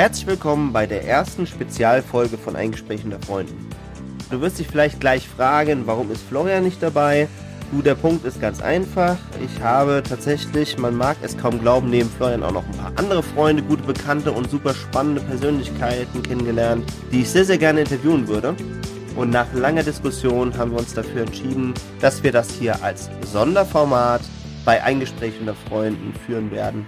Herzlich willkommen bei der ersten Spezialfolge von Eingespräch unter Freunden. Du wirst dich vielleicht gleich fragen, warum ist Florian nicht dabei? Du, der Punkt ist ganz einfach. Ich habe tatsächlich, man mag es kaum glauben, neben Florian auch noch ein paar andere Freunde, gute Bekannte und super spannende Persönlichkeiten kennengelernt, die ich sehr, sehr gerne interviewen würde. Und nach langer Diskussion haben wir uns dafür entschieden, dass wir das hier als Sonderformat bei Eingespräch unter Freunden führen werden.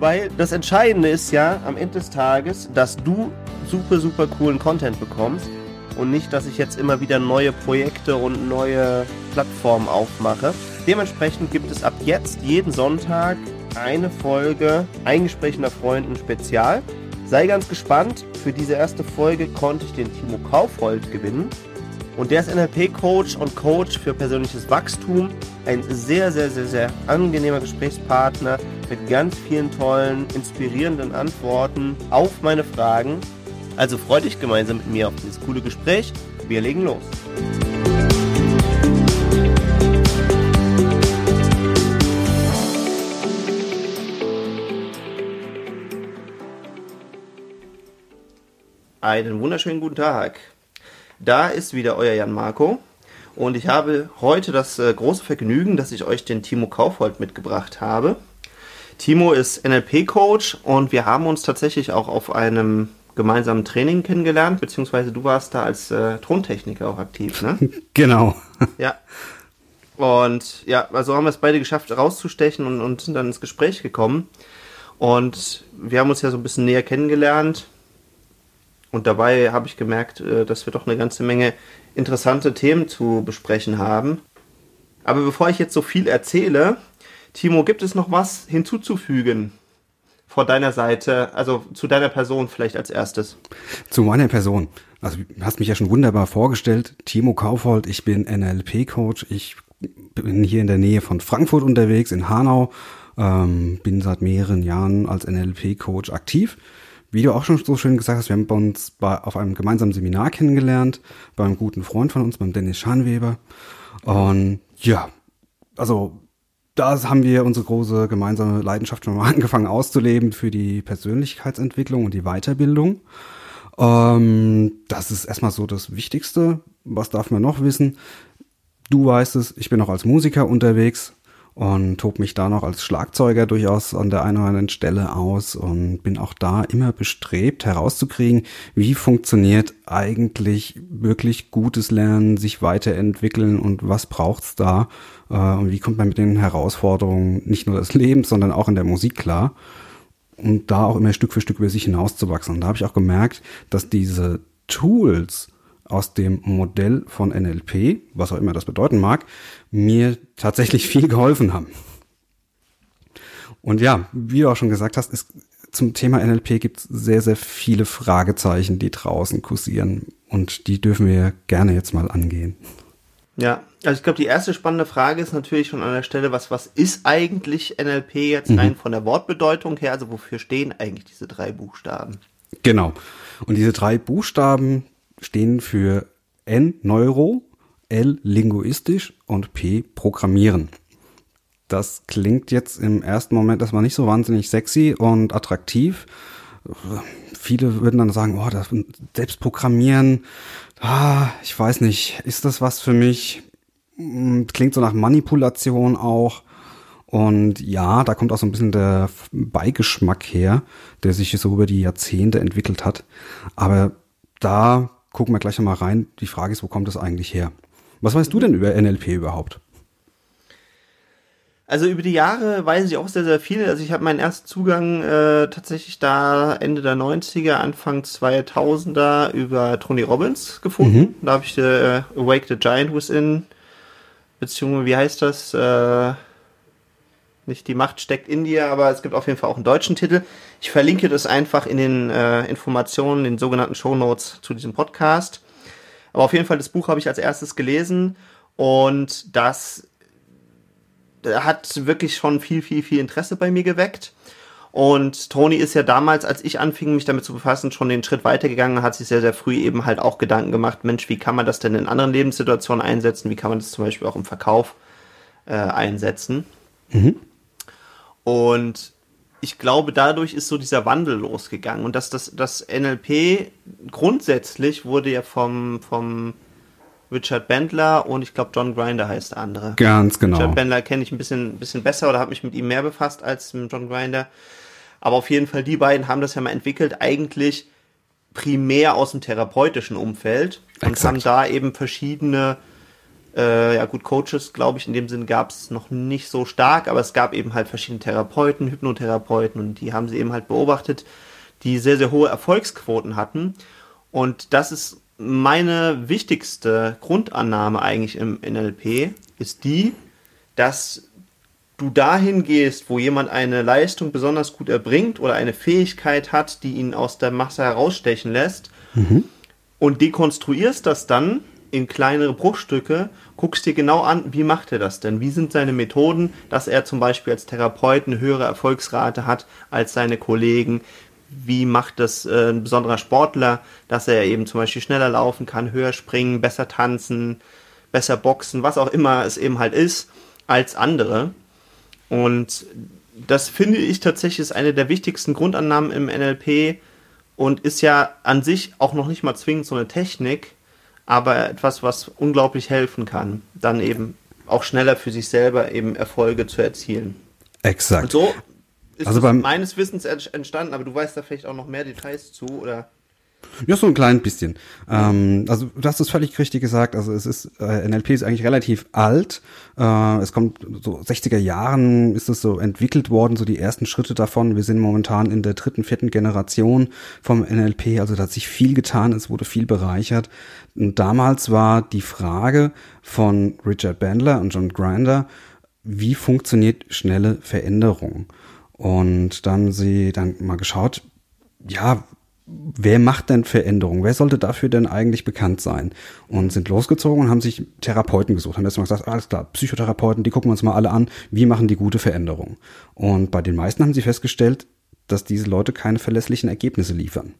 Weil das Entscheidende ist ja am Ende des Tages, dass du super, super coolen Content bekommst und nicht, dass ich jetzt immer wieder neue Projekte und neue Plattformen aufmache. Dementsprechend gibt es ab jetzt jeden Sonntag eine Folge Eingespräch unter Freunden Spezial. Sei ganz gespannt, für diese erste Folge konnte ich den Timo Kaufhold gewinnen. Und der ist NLP-Coach und Coach für persönliches Wachstum. Ein sehr, sehr, sehr, sehr angenehmer Gesprächspartner mit ganz vielen tollen, inspirierenden Antworten auf meine Fragen. Also freu dich gemeinsam mit mir auf dieses coole Gespräch. Wir legen los. Einen wunderschönen guten Tag. Da ist wieder euer Jan Marco und ich habe heute das äh, große Vergnügen, dass ich euch den Timo Kaufhold mitgebracht habe. Timo ist NLP-Coach und wir haben uns tatsächlich auch auf einem gemeinsamen Training kennengelernt, beziehungsweise du warst da als äh, Tontechniker auch aktiv, ne? Genau. Ja. Und ja, also haben wir es beide geschafft, rauszustechen und, und sind dann ins Gespräch gekommen. Und wir haben uns ja so ein bisschen näher kennengelernt. Und dabei habe ich gemerkt, äh, dass wir doch eine ganze Menge interessante Themen zu besprechen haben. Aber bevor ich jetzt so viel erzähle, Timo, gibt es noch was hinzuzufügen? vor deiner Seite, also zu deiner Person vielleicht als erstes? Zu meiner Person. Also du hast mich ja schon wunderbar vorgestellt. Timo Kaufhold, ich bin NLP-Coach. Ich bin hier in der Nähe von Frankfurt unterwegs, in Hanau. Ähm, bin seit mehreren Jahren als NLP-Coach aktiv. Wie du auch schon so schön gesagt hast, wir haben uns bei, auf einem gemeinsamen Seminar kennengelernt, bei einem guten Freund von uns, beim Dennis Schanweber. Und ja, also da haben wir unsere große gemeinsame Leidenschaft schon mal angefangen auszuleben für die Persönlichkeitsentwicklung und die Weiterbildung. Ähm, das ist erstmal so das Wichtigste. Was darf man noch wissen? Du weißt es, ich bin auch als Musiker unterwegs und tob mich da noch als Schlagzeuger durchaus an der einen oder anderen Stelle aus und bin auch da immer bestrebt herauszukriegen, wie funktioniert eigentlich wirklich gutes Lernen, sich weiterentwickeln und was braucht's da äh, und wie kommt man mit den Herausforderungen nicht nur des Lebens, sondern auch in der Musik klar und da auch immer Stück für Stück über sich hinauszuwachsen. Und da habe ich auch gemerkt, dass diese Tools, aus dem Modell von NLP, was auch immer das bedeuten mag, mir tatsächlich viel geholfen haben. Und ja, wie du auch schon gesagt hast, ist, zum Thema NLP gibt es sehr, sehr viele Fragezeichen, die draußen kursieren. Und die dürfen wir gerne jetzt mal angehen. Ja, also ich glaube, die erste spannende Frage ist natürlich schon an der Stelle, was, was ist eigentlich NLP jetzt mhm. rein von der Wortbedeutung her? Also wofür stehen eigentlich diese drei Buchstaben? Genau. Und diese drei Buchstaben, stehen für N Neuro, L linguistisch und P Programmieren. Das klingt jetzt im ersten Moment erstmal nicht so wahnsinnig sexy und attraktiv. Viele würden dann sagen, oh, das selbst programmieren, ah, ich weiß nicht, ist das was für mich? Hm, klingt so nach Manipulation auch. Und ja, da kommt auch so ein bisschen der Beigeschmack her, der sich so über die Jahrzehnte entwickelt hat. Aber da gucken wir gleich nochmal rein. Die Frage ist, wo kommt das eigentlich her? Was weißt du denn über NLP überhaupt? Also über die Jahre weiß ich auch sehr, sehr viel. Also ich habe meinen ersten Zugang äh, tatsächlich da Ende der 90er, Anfang 2000er über Tony Robbins gefunden. Mhm. Da habe ich äh, Awake the Giant Within, beziehungsweise wie heißt das? Äh, nicht die Macht steckt in dir, aber es gibt auf jeden Fall auch einen deutschen Titel. Ich verlinke das einfach in den äh, Informationen, den sogenannten Show Notes zu diesem Podcast. Aber auf jeden Fall, das Buch habe ich als erstes gelesen und das hat wirklich schon viel, viel, viel Interesse bei mir geweckt. Und Tony ist ja damals, als ich anfing, mich damit zu befassen, schon den Schritt weitergegangen, hat sich sehr, sehr früh eben halt auch Gedanken gemacht, Mensch, wie kann man das denn in anderen Lebenssituationen einsetzen? Wie kann man das zum Beispiel auch im Verkauf äh, einsetzen? Mhm. Und ich glaube, dadurch ist so dieser Wandel losgegangen. Und dass das, das NLP grundsätzlich wurde ja vom, vom Richard Bendler und ich glaube John Grinder heißt der andere. Ganz genau. Richard Bendler kenne ich ein bisschen, bisschen besser oder habe mich mit ihm mehr befasst als mit John Grinder. Aber auf jeden Fall, die beiden haben das ja mal entwickelt, eigentlich primär aus dem therapeutischen Umfeld und Exakt. haben da eben verschiedene äh, ja gut, Coaches, glaube ich, in dem Sinn gab es noch nicht so stark, aber es gab eben halt verschiedene Therapeuten, Hypnotherapeuten und die haben sie eben halt beobachtet, die sehr, sehr hohe Erfolgsquoten hatten. Und das ist meine wichtigste Grundannahme eigentlich im NLP, ist die, dass du dahin gehst, wo jemand eine Leistung besonders gut erbringt oder eine Fähigkeit hat, die ihn aus der Masse herausstechen lässt und dekonstruierst das dann in kleinere Bruchstücke, guckst dir genau an, wie macht er das denn? Wie sind seine Methoden, dass er zum Beispiel als Therapeut eine höhere Erfolgsrate hat als seine Kollegen? Wie macht das äh, ein besonderer Sportler, dass er eben zum Beispiel schneller laufen kann, höher springen, besser tanzen, besser boxen, was auch immer es eben halt ist, als andere? Und das finde ich tatsächlich ist eine der wichtigsten Grundannahmen im NLP und ist ja an sich auch noch nicht mal zwingend so eine Technik, aber etwas, was unglaublich helfen kann, dann eben auch schneller für sich selber eben Erfolge zu erzielen. Exakt. Und so ist Also meines Wissens ent- entstanden, aber du weißt da vielleicht auch noch mehr Details zu, oder? Ja, so ein klein bisschen. Ähm, also du hast es völlig richtig gesagt. Also es ist äh, NLP ist eigentlich relativ alt. Äh, es kommt so 60er Jahren ist es so entwickelt worden, so die ersten Schritte davon. Wir sind momentan in der dritten, vierten Generation vom NLP. Also da hat sich viel getan, es wurde viel bereichert. Und damals war die Frage von Richard Bandler und John Grinder, wie funktioniert schnelle Veränderung? Und da haben sie dann mal geschaut, ja, wer macht denn Veränderungen? Wer sollte dafür denn eigentlich bekannt sein? Und sind losgezogen und haben sich Therapeuten gesucht. Haben erstmal gesagt, alles klar, Psychotherapeuten, die gucken wir uns mal alle an, wie machen die gute Veränderung? Und bei den meisten haben sie festgestellt, dass diese Leute keine verlässlichen Ergebnisse liefern.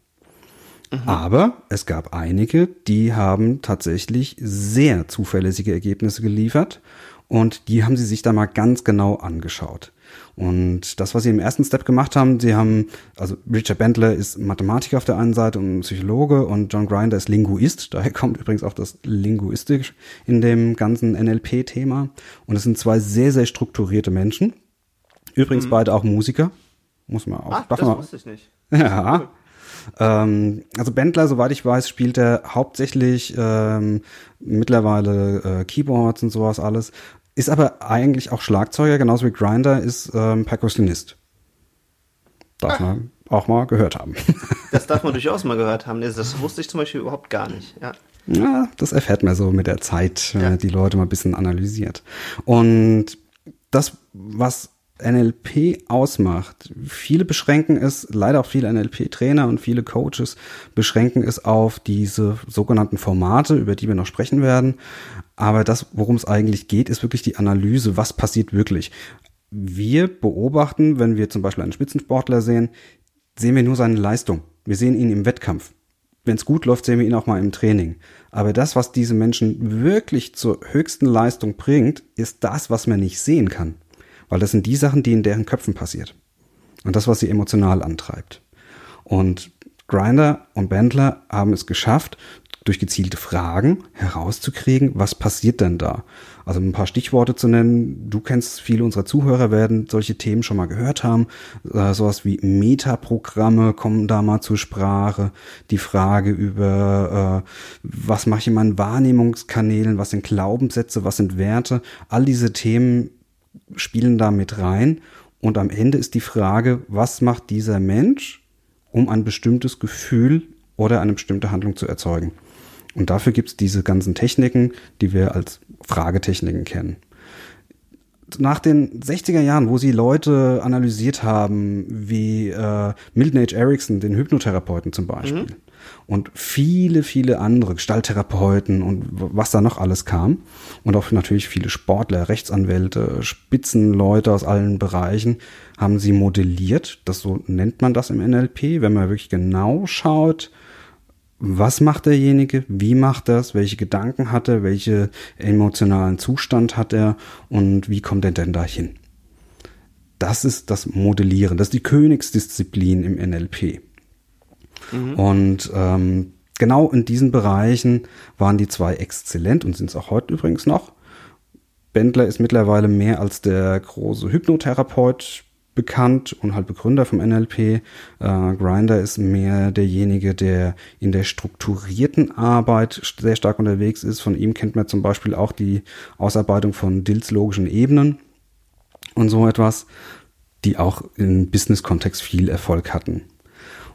Aber es gab einige, die haben tatsächlich sehr zuverlässige Ergebnisse geliefert und die haben sie sich da mal ganz genau angeschaut. Und das, was sie im ersten Step gemacht haben, sie haben, also Richard Bendler ist Mathematiker auf der einen Seite und Psychologe und John Grinder ist Linguist. Daher kommt übrigens auch das Linguistisch in dem ganzen NLP-Thema. Und es sind zwei sehr, sehr strukturierte Menschen. Übrigens beide auch Musiker. Muss man auch. Darf das man, wusste ich nicht. ja. Ähm, also Bendler, soweit ich weiß, spielt er hauptsächlich ähm, mittlerweile äh, Keyboards und sowas alles. Ist aber eigentlich auch Schlagzeuger, genauso wie Grinder ist ähm, Perkussionist. Darf man auch mal gehört haben. Das darf man durchaus mal gehört haben. Das wusste ich zum Beispiel überhaupt gar nicht. Ja. Ja, das erfährt man so mit der Zeit, wenn Ja. man die Leute mal ein bisschen analysiert. Und das, was NLP ausmacht, viele beschränken es, leider auch viele NLP-Trainer und viele Coaches beschränken es auf diese sogenannten Formate, über die wir noch sprechen werden. Aber das, worum es eigentlich geht, ist wirklich die Analyse, was passiert wirklich. Wir beobachten, wenn wir zum Beispiel einen Spitzensportler sehen, sehen wir nur seine Leistung. Wir sehen ihn im Wettkampf. Wenn es gut läuft, sehen wir ihn auch mal im Training. Aber das, was diese Menschen wirklich zur höchsten Leistung bringt, ist das, was man nicht sehen kann. Weil das sind die Sachen, die in deren Köpfen passiert. Und das, was sie emotional antreibt. Und Grinder und Bandler haben es geschafft, durch gezielte Fragen herauszukriegen, was passiert denn da? Also ein paar Stichworte zu nennen. Du kennst, viele unserer Zuhörer werden solche Themen schon mal gehört haben. Äh, sowas wie Metaprogramme kommen da mal zur Sprache. Die Frage über, äh, was mache ich in meinen Wahrnehmungskanälen? Was sind Glaubenssätze? Was sind Werte? All diese Themen spielen da mit rein. Und am Ende ist die Frage, was macht dieser Mensch, um ein bestimmtes Gefühl oder eine bestimmte Handlung zu erzeugen? Und dafür gibt's diese ganzen Techniken, die wir als Fragetechniken kennen. Nach den 60er Jahren, wo sie Leute analysiert haben, wie äh, Milton H. Erickson, den Hypnotherapeuten zum Beispiel, und viele, viele andere Gestalttherapeuten und was da noch alles kam, und auch natürlich viele Sportler, Rechtsanwälte, Spitzenleute aus allen Bereichen, haben sie modelliert. Das so nennt man das im NLP, wenn man wirklich genau schaut, was macht derjenige, wie macht es, welche Gedanken hat er, welche emotionalen Zustand hat er und wie kommt er denn dahin. Das ist das Modellieren, das ist die Königsdisziplin im NLP. Mhm. Und ähm, genau in diesen Bereichen waren die zwei exzellent und sind es auch heute übrigens noch. Bendler ist mittlerweile mehr als der große Hypnotherapeut bekannt und halt Begründer vom NLP. Äh, Grinder ist mehr derjenige, der in der strukturierten Arbeit sehr stark unterwegs ist. Von ihm kennt man zum Beispiel auch die Ausarbeitung von Dills logischen Ebenen und so etwas, die auch im Business-Kontext viel Erfolg hatten.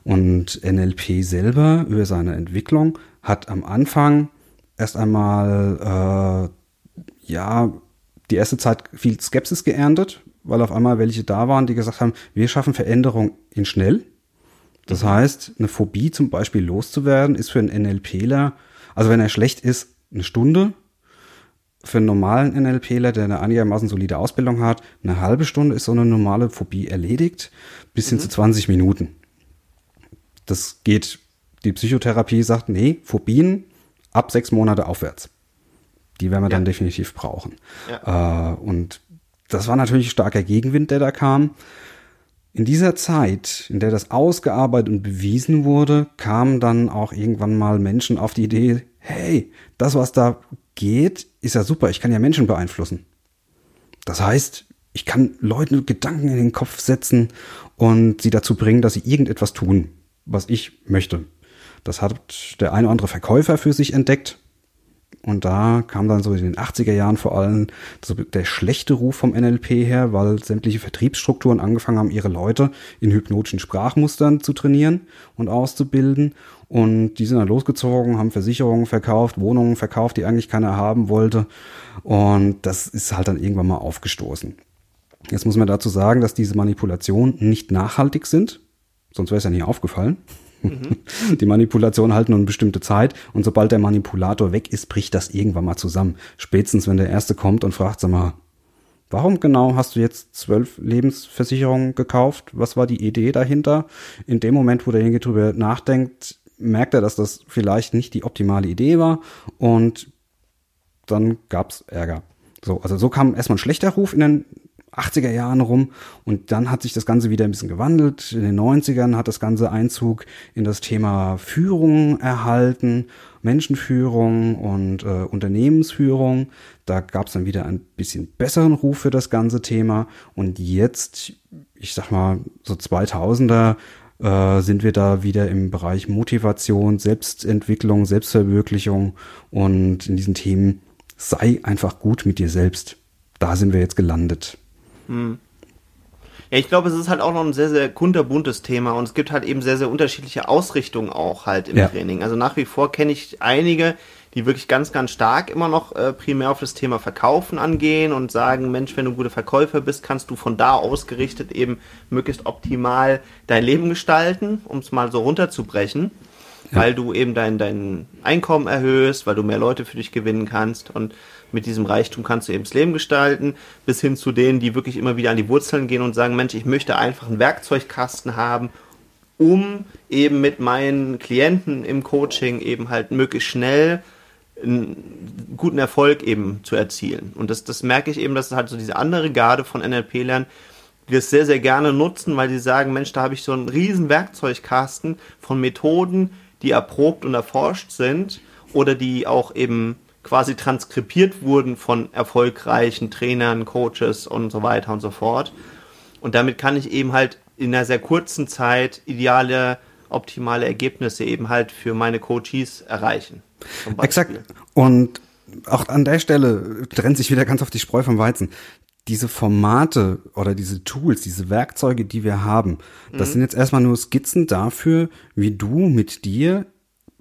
Und NLP selber über seine Entwicklung hat am Anfang erst einmal äh, ja die erste Zeit viel Skepsis geerntet, weil auf einmal welche da waren, die gesagt haben, wir schaffen Veränderung in schnell. Das heißt, eine Phobie zum Beispiel loszuwerden, ist für einen NLPler, also wenn er schlecht ist, eine Stunde. Für einen normalen NLPler, der eine einigermaßen solide Ausbildung hat, eine halbe Stunde ist so eine normale Phobie erledigt, bis hin mhm. zu 20 Minuten. Das geht, die Psychotherapie sagt, nee, Phobien ab sechs Monate aufwärts. Die werden wir ja. dann definitiv brauchen. Ja. Äh, und das war natürlich starker Gegenwind, der da kam. In dieser Zeit, in der das ausgearbeitet und bewiesen wurde, kamen dann auch irgendwann mal Menschen auf die Idee, hey, das, was da geht, ist ja super, ich kann ja Menschen beeinflussen. Das heißt, ich kann Leuten Gedanken in den Kopf setzen und sie dazu bringen, dass sie irgendetwas tun, was ich möchte. Das hat der eine oder andere Verkäufer für sich entdeckt. Und da kam dann so in den 80er Jahren vor allem so der schlechte Ruf vom NLP her, weil sämtliche Vertriebsstrukturen angefangen haben, ihre Leute in hypnotischen Sprachmustern zu trainieren und auszubilden. Und die sind dann losgezogen, haben Versicherungen verkauft, Wohnungen verkauft, die eigentlich keiner haben wollte. Und das ist halt dann irgendwann mal aufgestoßen. Jetzt muss man dazu sagen, dass diese Manipulationen nicht nachhaltig sind. Sonst wäre es ja nie aufgefallen. Mhm. Die Manipulation halten nur eine bestimmte Zeit und sobald der Manipulator weg ist, bricht das irgendwann mal zusammen. Spätestens, wenn der Erste kommt und fragt, sag mal, warum genau hast du jetzt zwölf Lebensversicherungen gekauft? Was war die Idee dahinter? In dem Moment, wo derjenige drüber nachdenkt, merkt er, dass das vielleicht nicht die optimale Idee war und dann gab's Ärger. So, also so kam erstmal ein schlechter Ruf in den 80er Jahren rum und dann hat sich das Ganze wieder ein bisschen gewandelt. In den 90ern hat das Ganze Einzug in das Thema Führung erhalten, Menschenführung und äh, Unternehmensführung. Da gab es dann wieder ein bisschen besseren Ruf für das ganze Thema und jetzt, ich sag mal, so 2000er äh, sind wir da wieder im Bereich Motivation, Selbstentwicklung, Selbstverwirklichung und in diesen Themen sei einfach gut mit dir selbst. Da sind wir jetzt gelandet. Hm. Ja, ich glaube, es ist halt auch noch ein sehr, sehr kunterbuntes Thema und es gibt halt eben sehr, sehr unterschiedliche Ausrichtungen auch halt im ja. Training. Also nach wie vor kenne ich einige, die wirklich ganz, ganz stark immer noch äh, primär auf das Thema Verkaufen angehen und sagen, Mensch, wenn du ein guter Verkäufer bist, kannst du von da ausgerichtet eben möglichst optimal dein Leben gestalten, um es mal so runterzubrechen, ja. weil du eben dein, dein Einkommen erhöhst, weil du mehr Leute für dich gewinnen kannst und mit diesem Reichtum kannst du eben das Leben gestalten, bis hin zu denen, die wirklich immer wieder an die Wurzeln gehen und sagen, Mensch, ich möchte einfach einen Werkzeugkasten haben, um eben mit meinen Klienten im Coaching eben halt möglichst schnell einen guten Erfolg eben zu erzielen. Und das, das merke ich eben, dass halt so diese andere Garde von NLP-Lern, die das sehr, sehr gerne nutzen, weil sie sagen, Mensch, da habe ich so einen riesen Werkzeugkasten von Methoden, die erprobt und erforscht sind oder die auch eben quasi transkribiert wurden von erfolgreichen Trainern, Coaches und so weiter und so fort. Und damit kann ich eben halt in einer sehr kurzen Zeit ideale, optimale Ergebnisse eben halt für meine Coaches erreichen. Exakt. Und auch an der Stelle trennt sich wieder ganz auf die Spreu vom Weizen. Diese Formate oder diese Tools, diese Werkzeuge, die wir haben, das mhm. sind jetzt erstmal nur Skizzen dafür, wie du mit dir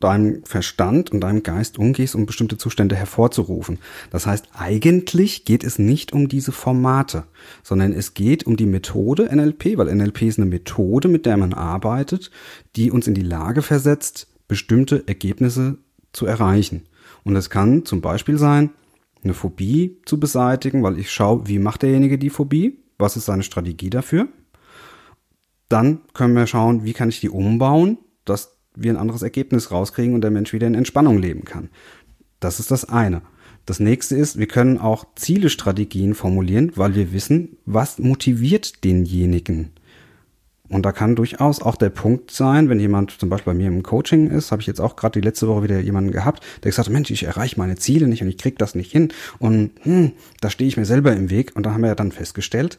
deinem Verstand und deinem Geist umgehst, um bestimmte Zustände hervorzurufen. Das heißt, eigentlich geht es nicht um diese Formate, sondern es geht um die Methode NLP, weil NLP ist eine Methode, mit der man arbeitet, die uns in die Lage versetzt, bestimmte Ergebnisse zu erreichen. Und es kann zum Beispiel sein, eine Phobie zu beseitigen, weil ich schaue, wie macht derjenige die Phobie, was ist seine Strategie dafür. Dann können wir schauen, wie kann ich die umbauen, dass wir ein anderes Ergebnis rauskriegen und der Mensch wieder in Entspannung leben kann. Das ist das eine. Das nächste ist, wir können auch Zielestrategien formulieren, weil wir wissen, was motiviert denjenigen. Und da kann durchaus auch der Punkt sein, wenn jemand zum Beispiel bei mir im Coaching ist, habe ich jetzt auch gerade die letzte Woche wieder jemanden gehabt, der gesagt hat, Mensch, ich erreiche meine Ziele nicht und ich krieg das nicht hin und hm, da stehe ich mir selber im Weg. Und da haben wir ja dann festgestellt,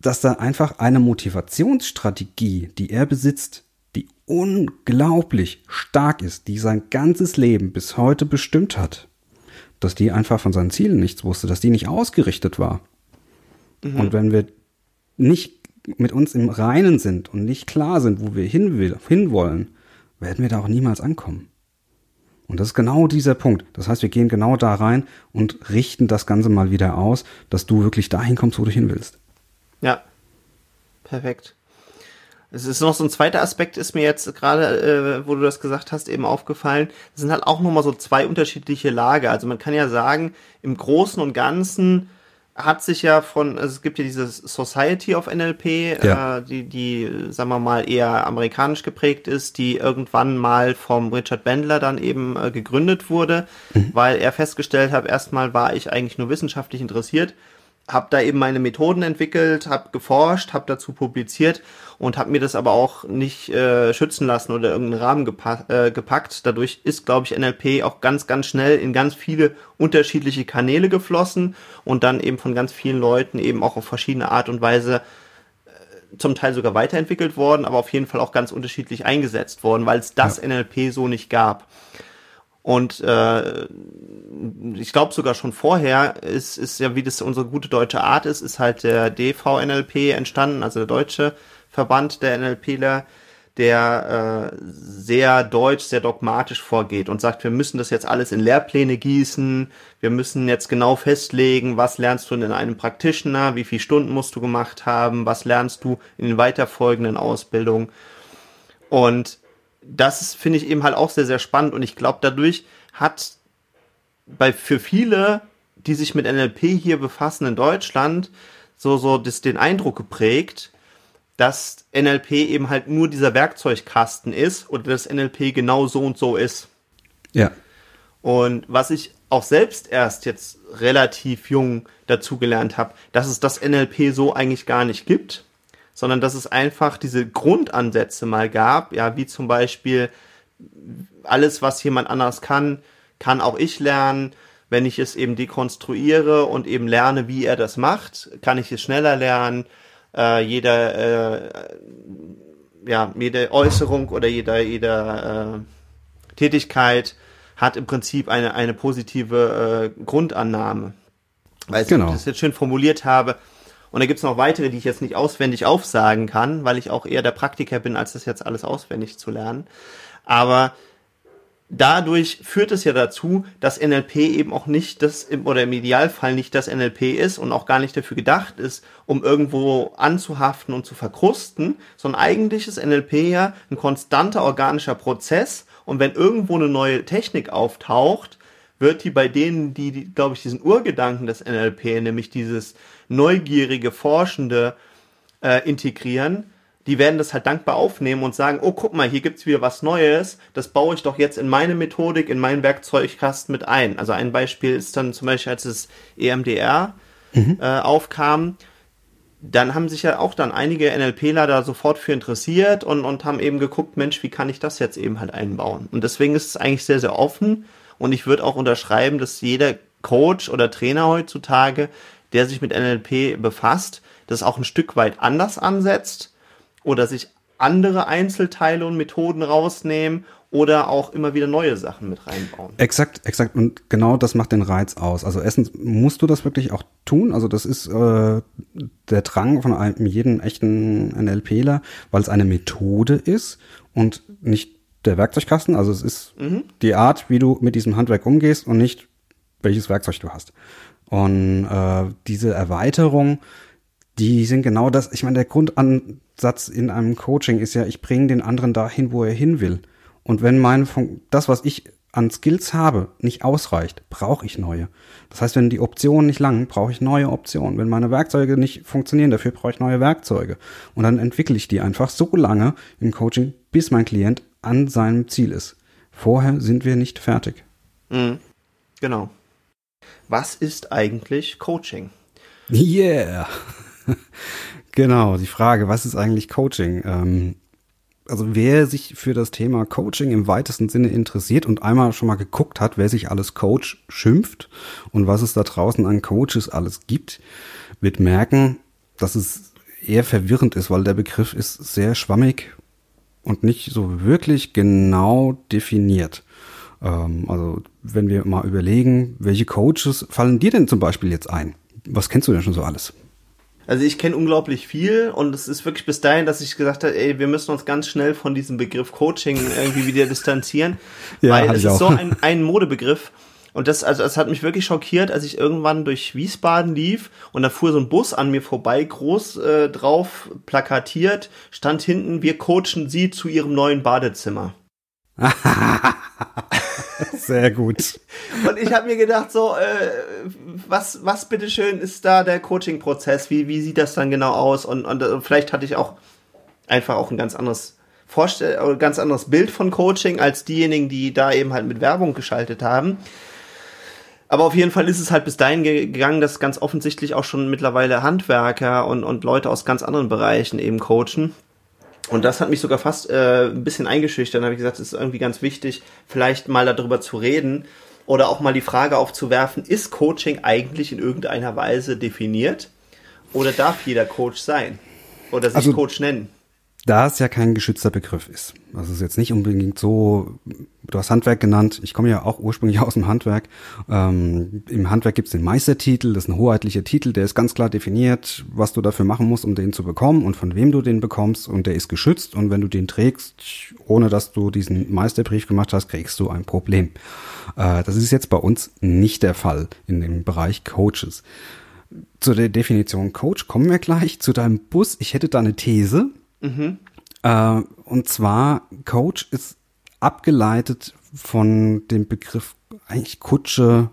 dass da einfach eine Motivationsstrategie, die er besitzt, die unglaublich stark ist, die sein ganzes Leben bis heute bestimmt hat, dass die einfach von seinen Zielen nichts wusste, dass die nicht ausgerichtet war. Mhm. Und wenn wir nicht mit uns im Reinen sind und nicht klar sind, wo wir hin will, hinwollen, werden wir da auch niemals ankommen. Und das ist genau dieser Punkt. Das heißt, wir gehen genau da rein und richten das Ganze mal wieder aus, dass du wirklich dahin kommst, wo du hin willst. Ja, perfekt. Es ist noch so ein zweiter Aspekt, ist mir jetzt gerade, äh, wo du das gesagt hast, eben aufgefallen. Es sind halt auch nochmal so zwei unterschiedliche Lager. Also man kann ja sagen, im Großen und Ganzen hat sich ja von, also es gibt ja diese Society of NLP, ja. äh, die, die, sagen wir mal, eher amerikanisch geprägt ist, die irgendwann mal vom Richard Bandler dann eben äh, gegründet wurde, mhm. weil er festgestellt hat, erstmal war ich eigentlich nur wissenschaftlich interessiert habe da eben meine Methoden entwickelt, habe geforscht, habe dazu publiziert und habe mir das aber auch nicht äh, schützen lassen oder irgendeinen Rahmen gepa äh, gepackt. Dadurch ist, glaube ich, NLP auch ganz, ganz schnell in ganz viele unterschiedliche Kanäle geflossen und dann eben von ganz vielen Leuten eben auch auf verschiedene Art und Weise äh, zum Teil sogar weiterentwickelt worden, aber auf jeden Fall auch ganz unterschiedlich eingesetzt worden, weil es das ja. NLP so nicht gab. Und äh, ich glaube sogar schon vorher ist, ist ja, wie das unsere gute deutsche Art ist, ist halt der DVNLP entstanden, also der deutsche Verband der NLPler, der äh, sehr deutsch, sehr dogmatisch vorgeht und sagt, wir müssen das jetzt alles in Lehrpläne gießen, wir müssen jetzt genau festlegen, was lernst du in einem Practitioner, wie viele Stunden musst du gemacht haben, was lernst du in den weiterfolgenden Ausbildungen. Und das finde ich eben halt auch sehr, sehr spannend und ich glaube, dadurch hat bei für viele, die sich mit NLP hier befassen in Deutschland, so, so das, den Eindruck geprägt, dass NLP eben halt nur dieser Werkzeugkasten ist oder dass NLP genau so und so ist. Ja. Und was ich auch selbst erst jetzt relativ jung dazugelernt habe, dass es das NLP so eigentlich gar nicht gibt sondern dass es einfach diese Grundansätze mal gab, ja, wie zum Beispiel alles, was jemand anders kann, kann auch ich lernen. Wenn ich es eben dekonstruiere und eben lerne, wie er das macht, kann ich es schneller lernen. Äh, jeder, äh, ja, jede Äußerung oder jeder, jeder äh, Tätigkeit hat im Prinzip eine, eine positive äh, Grundannahme. Weil genau. ich das jetzt schön formuliert habe, und da gibt's noch weitere, die ich jetzt nicht auswendig aufsagen kann, weil ich auch eher der Praktiker bin, als das jetzt alles auswendig zu lernen. Aber dadurch führt es ja dazu, dass NLP eben auch nicht das, oder im Idealfall nicht das NLP ist und auch gar nicht dafür gedacht ist, um irgendwo anzuhaften und zu verkrusten, sondern eigentlich ist NLP ja ein konstanter organischer Prozess und wenn irgendwo eine neue Technik auftaucht, wird die bei denen, die, die glaube ich, diesen Urgedanken des NLP, nämlich dieses neugierige, forschende äh, integrieren, die werden das halt dankbar aufnehmen und sagen, oh, guck mal, hier gibt's wieder was Neues, das baue ich doch jetzt in meine Methodik, in meinen Werkzeugkasten mit ein. Also ein Beispiel ist dann zum Beispiel, als das EMDR mhm. äh, aufkam, dann haben sich ja auch dann einige NLPler da sofort für interessiert und, und haben eben geguckt, Mensch, wie kann ich das jetzt eben halt einbauen? Und deswegen ist es eigentlich sehr, sehr offen und ich würde auch unterschreiben, dass jeder Coach oder Trainer heutzutage, der sich mit NLP befasst, das auch ein Stück weit anders ansetzt oder sich andere Einzelteile und Methoden rausnehmen oder auch immer wieder neue Sachen mit reinbauen. Exakt, exakt. Und genau das macht den Reiz aus. Also erstens musst du das wirklich auch tun. Also das ist äh, der Drang von einem jeden echten NLPler, weil es eine Methode ist und nicht der Werkzeugkasten. Also es ist mhm. die Art, wie du mit diesem Handwerk umgehst und nicht welches Werkzeug du hast. Und äh, diese Erweiterung, die sind genau das. Ich meine, der Grundansatz in einem Coaching ist ja, ich bringe den anderen dahin, wo er hin will. Und wenn mein das, was ich an Skills habe, nicht ausreicht, brauche ich neue. Das heißt, wenn die Optionen nicht lang, brauche ich neue Optionen. Wenn meine Werkzeuge nicht funktionieren, dafür brauche ich neue Werkzeuge. Und dann entwickle ich die einfach so lange im Coaching, bis mein Klient an seinem Ziel ist. Vorher sind wir nicht fertig. Mhm. Genau. Was ist eigentlich Coaching? Yeah. genau, die Frage, was ist eigentlich Coaching? Ähm, also wer sich für das Thema Coaching im weitesten Sinne interessiert und einmal schon mal geguckt hat, wer sich alles Coach schimpft und was es da draußen an Coaches alles gibt, wird merken, dass es eher verwirrend ist, weil der Begriff ist sehr schwammig und nicht so wirklich genau definiert. Ähm, also wenn wir mal überlegen, welche Coaches fallen dir denn zum Beispiel jetzt ein? Was kennst du denn schon so alles? Also ich kenne unglaublich viel und es ist wirklich bis dahin, dass ich gesagt habe, ey, wir müssen uns ganz schnell von diesem Begriff Coaching irgendwie wieder distanzieren, ja, weil es ist auch. so ein, ein Modebegriff. Und das, also, das hat mich wirklich schockiert, als ich irgendwann durch Wiesbaden lief und da fuhr so ein Bus an mir vorbei, groß äh, drauf plakatiert, stand hinten, wir coachen Sie zu Ihrem neuen Badezimmer. Sehr gut. Und ich habe mir gedacht, so, äh, was, was bitteschön ist da der Coaching-Prozess? Wie, wie sieht das dann genau aus? Und, und uh, vielleicht hatte ich auch einfach auch ein ganz anderes Vorstell äh, ganz anderes Bild von Coaching als diejenigen, die da eben halt mit Werbung geschaltet haben. Aber auf jeden Fall ist es halt bis dahin gegangen, dass ganz offensichtlich auch schon mittlerweile Handwerker und, und Leute aus ganz anderen Bereichen eben coachen. Und das hat mich sogar fast äh, ein bisschen eingeschüchtert. Da habe ich gesagt, es ist irgendwie ganz wichtig, vielleicht mal darüber zu reden oder auch mal die Frage aufzuwerfen, ist Coaching eigentlich in irgendeiner Weise definiert? Oder darf jeder Coach sein? Oder sich also, Coach nennen? Da es ja kein geschützter Begriff ist. Also es ist jetzt nicht unbedingt so, du hast Handwerk genannt, ich komme ja auch ursprünglich aus dem Handwerk. Ähm, Im Handwerk gibt es den Meistertitel, das ist ein hoheitlicher Titel, der ist ganz klar definiert, was du dafür machen musst, um den zu bekommen und von wem du den bekommst und der ist geschützt und wenn du den trägst, ohne dass du diesen Meisterbrief gemacht hast, kriegst du ein Problem. Äh, das ist jetzt bei uns nicht der Fall in dem Bereich Coaches. Zu der Definition Coach kommen wir gleich. Zu deinem Bus, ich hätte da eine These Mhm. Äh, und zwar, Coach ist abgeleitet von dem Begriff eigentlich Kutsche,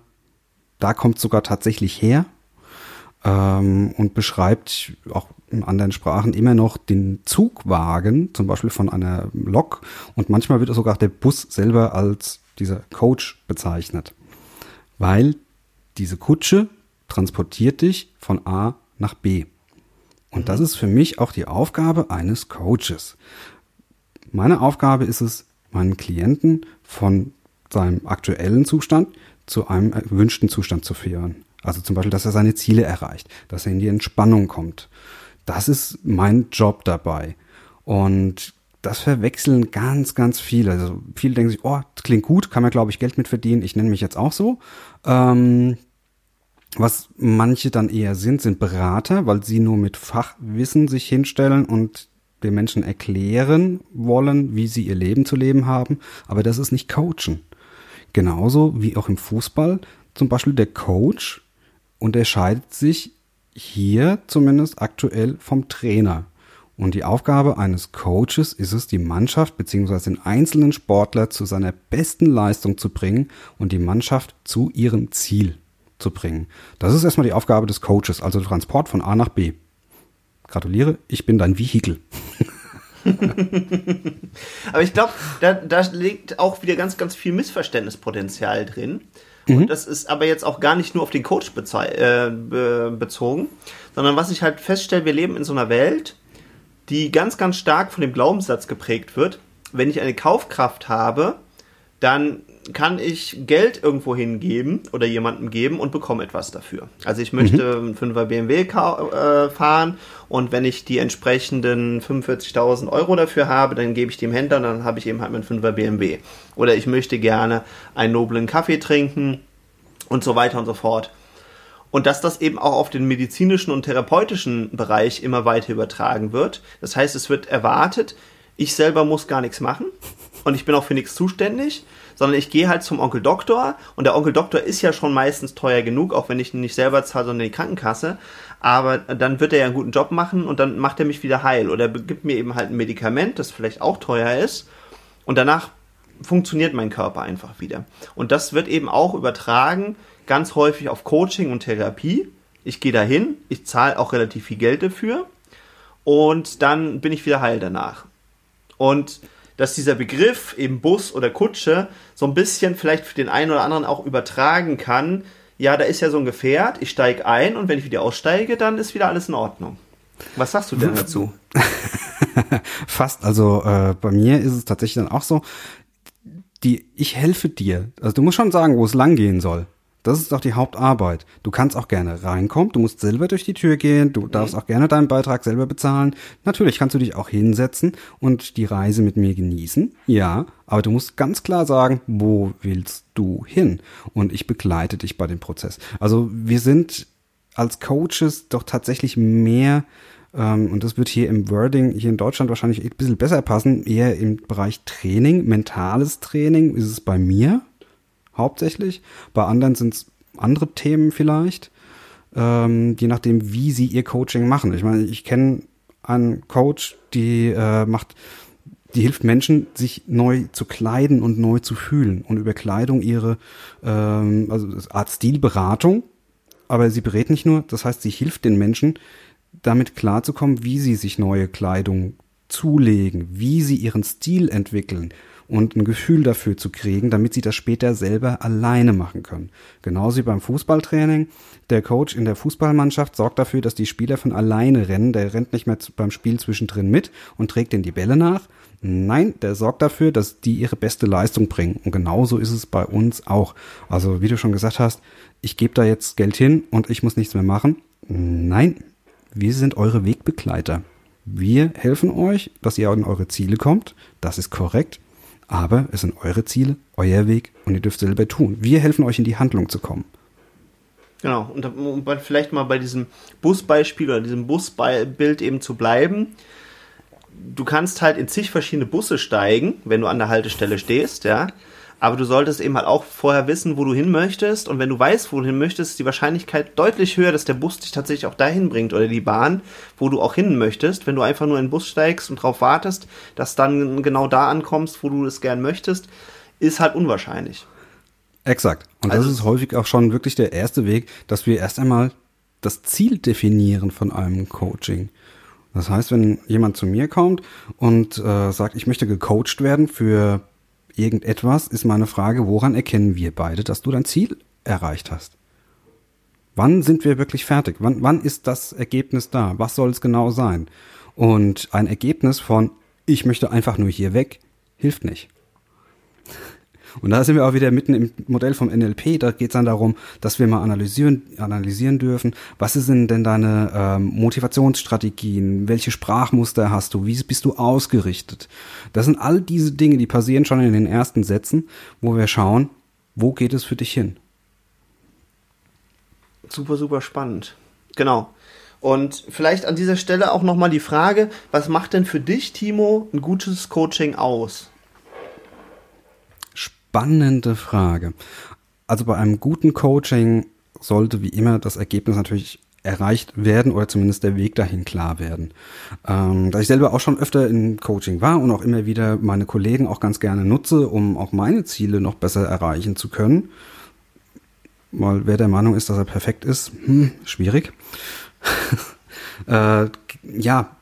da kommt sogar tatsächlich her ähm, und beschreibt auch in anderen Sprachen immer noch den Zugwagen, zum Beispiel von einer Lok und manchmal wird sogar der Bus selber als dieser Coach bezeichnet, weil diese Kutsche transportiert dich von A nach B. Und das ist für mich auch die Aufgabe eines Coaches. Meine Aufgabe ist es, meinen Klienten von seinem aktuellen Zustand zu einem erwünschten Zustand zu führen. Also zum Beispiel, dass er seine Ziele erreicht, dass er in die Entspannung kommt. Das ist mein Job dabei. Und das verwechseln ganz, ganz viele. Also viele denken sich, oh, klingt gut, kann man, glaube ich, Geld mit verdienen. Ich nenne mich jetzt auch so. Ähm, was manche dann eher sind, sind Berater, weil sie nur mit Fachwissen sich hinstellen und den Menschen erklären wollen, wie sie ihr Leben zu leben haben. Aber das ist nicht Coachen. Genauso wie auch im Fußball zum Beispiel der Coach unterscheidet sich hier zumindest aktuell vom Trainer. Und die Aufgabe eines Coaches ist es, die Mannschaft bzw. den einzelnen Sportler zu seiner besten Leistung zu bringen und die Mannschaft zu ihrem Ziel zu bringen. Das ist erstmal die Aufgabe des Coaches, also Transport von A nach B. Gratuliere, ich bin dein Vehikel. Aber ich glaube, da, da liegt auch wieder ganz, ganz viel Missverständnispotenzial drin. Mhm. Und das ist aber jetzt auch gar nicht nur auf den Coach äh, be bezogen, sondern was ich halt feststelle, wir leben in so einer Welt, die ganz, ganz stark von dem Glaubenssatz geprägt wird. Wenn ich eine Kaufkraft habe, dann kann ich Geld irgendwo hingeben oder jemandem geben und bekomme etwas dafür. Also ich möchte mhm. einen 5er BMW äh, fahren und wenn ich die entsprechenden 45.000 Euro dafür habe, dann gebe ich dem Händler und dann habe ich eben halt meinen 5er BMW. Oder ich möchte gerne einen noblen Kaffee trinken und so weiter und so fort. Und dass das eben auch auf den medizinischen und therapeutischen Bereich immer weiter übertragen wird. Das heißt, es wird erwartet, ich selber muss gar nichts machen und ich bin auch für nichts zuständig, sondern ich gehe halt zum Onkel Doktor und der Onkel Doktor ist ja schon meistens teuer genug, auch wenn ich ihn nicht selber zahle, sondern die Krankenkasse. Aber dann wird er ja einen guten Job machen und dann macht er mich wieder heil oder gibt mir eben halt ein Medikament, das vielleicht auch teuer ist und danach funktioniert mein Körper einfach wieder. Und das wird eben auch übertragen, ganz häufig auf Coaching und Therapie. Ich gehe dahin, ich zahle auch relativ viel Geld dafür und dann bin ich wieder heil danach. Und dass dieser Begriff eben Bus oder Kutsche so ein bisschen vielleicht für den einen oder anderen auch übertragen kann, ja, da ist ja so ein Gefährt, ich steige ein und wenn ich wieder aussteige, dann ist wieder alles in Ordnung. Was sagst du denn dazu? Fast. Also äh, bei mir ist es tatsächlich dann auch so, die, ich helfe dir. Also du musst schon sagen, wo es lang gehen soll. Das ist doch die Hauptarbeit. Du kannst auch gerne reinkommen, du musst selber durch die Tür gehen, du darfst auch gerne deinen Beitrag selber bezahlen. Natürlich kannst du dich auch hinsetzen und die Reise mit mir genießen. Ja, aber du musst ganz klar sagen, wo willst du hin? Und ich begleite dich bei dem Prozess. Also wir sind als Coaches doch tatsächlich mehr ähm, und das wird hier im Wording hier in Deutschland wahrscheinlich ein bisschen besser passen, eher im Bereich Training, mentales Training ist es bei mir hauptsächlich. Bei anderen sind es andere Themen vielleicht, ähm, je nachdem, wie sie ihr Coaching machen. Ich meine, ich kenne einen Coach, die äh, macht, die hilft Menschen, sich neu zu kleiden und neu zu fühlen und über Kleidung ihre ähm, also Art Stilberatung. Aber sie berät nicht nur, das heißt, sie hilft den Menschen, damit klarzukommen, wie sie sich neue Kleidung zulegen, wie sie ihren Stil entwickeln, und ein Gefühl dafür zu kriegen, damit sie das später selber alleine machen können. Genauso wie beim Fußballtraining. Der Coach in der Fußballmannschaft sorgt dafür, dass die Spieler von alleine rennen. Der rennt nicht mehr beim Spiel zwischendrin mit und trägt ihnen die Bälle nach. Nein, der sorgt dafür, dass die ihre beste Leistung bringen. Und genauso ist es bei uns auch. Also, wie du schon gesagt hast, ich gebe da jetzt Geld hin und ich muss nichts mehr machen. Nein, wir sind eure Wegbegleiter. Wir helfen euch, dass ihr an eure Ziele kommt. Das ist korrekt. Aber es sind eure Ziele, euer Weg und ihr dürft selber tun. Wir helfen euch in die Handlung zu kommen. Genau, und um vielleicht mal bei diesem Busbeispiel oder diesem Busbild eben zu bleiben. Du kannst halt in zig verschiedene Busse steigen, wenn du an der Haltestelle stehst, ja. Aber du solltest eben halt auch vorher wissen, wo du hin möchtest. Und wenn du weißt, wo du hin möchtest, ist die Wahrscheinlichkeit deutlich höher, dass der Bus dich tatsächlich auch dahin bringt oder die Bahn, wo du auch hin möchtest. Wenn du einfach nur in den Bus steigst und darauf wartest, dass dann genau da ankommst, wo du es gern möchtest, ist halt unwahrscheinlich. Exakt. Und also, das ist häufig auch schon wirklich der erste Weg, dass wir erst einmal das Ziel definieren von einem Coaching. Das heißt, wenn jemand zu mir kommt und äh, sagt, ich möchte gecoacht werden für irgendetwas, ist meine Frage, woran erkennen wir beide, dass du dein Ziel erreicht hast? Wann sind wir wirklich fertig? Wann, wann ist das Ergebnis da? Was soll es genau sein? Und ein Ergebnis von, ich möchte einfach nur hier weg, hilft nicht. Und da sind wir auch wieder mitten im Modell vom NLP. Da geht es dann darum, dass wir mal analysieren, analysieren dürfen. Was sind denn deine ähm, Motivationsstrategien? Welche Sprachmuster hast du? Wie bist du ausgerichtet? Das sind all diese Dinge, die passieren schon in den ersten Sätzen, wo wir schauen, wo geht es für dich hin? Super, super spannend. Genau. Und vielleicht an dieser Stelle auch nochmal die Frage, was macht denn für dich, Timo, ein gutes Coaching aus? Spannende Frage. Also bei einem guten Coaching sollte wie immer das Ergebnis natürlich erreicht werden oder zumindest der Weg dahin klar werden. Ähm, da ich selber auch schon öfter in Coaching war und auch immer wieder meine Kollegen auch ganz gerne nutze, um auch meine Ziele noch besser erreichen zu können, weil wer der Meinung ist, dass er perfekt ist, hm, schwierig. äh, ja,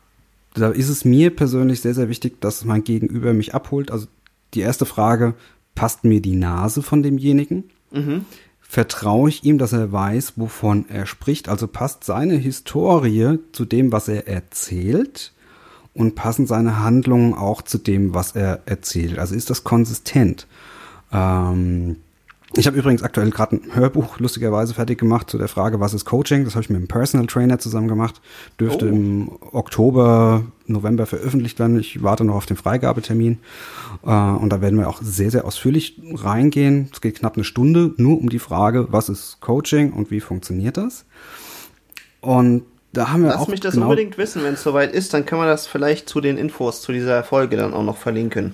da ist es mir persönlich sehr, sehr wichtig, dass mein Gegenüber mich abholt. Also die erste Frage, passt mir die Nase von demjenigen? Mhm. Vertraue ich ihm, dass er weiß, wovon er spricht? Also passt seine Historie zu dem, was er erzählt? Und passen seine Handlungen auch zu dem, was er erzählt? Also ist das konsistent? Ähm, ich habe übrigens aktuell gerade ein Hörbuch lustigerweise fertig gemacht zu der Frage, was ist Coaching? Das habe ich mit einem Personal Trainer zusammen gemacht. Dürfte oh. im Oktober, November veröffentlicht werden. Ich warte noch auf den Freigabetermin. Äh, und da werden wir auch sehr, sehr ausführlich reingehen. Es geht knapp eine Stunde nur um die Frage, was ist Coaching und wie funktioniert das? Und da haben wir Lass auch. Mich das genau unbedingt wissen, wenn es soweit ist, dann können wir das vielleicht zu den Infos zu dieser Folge dann auch noch verlinken.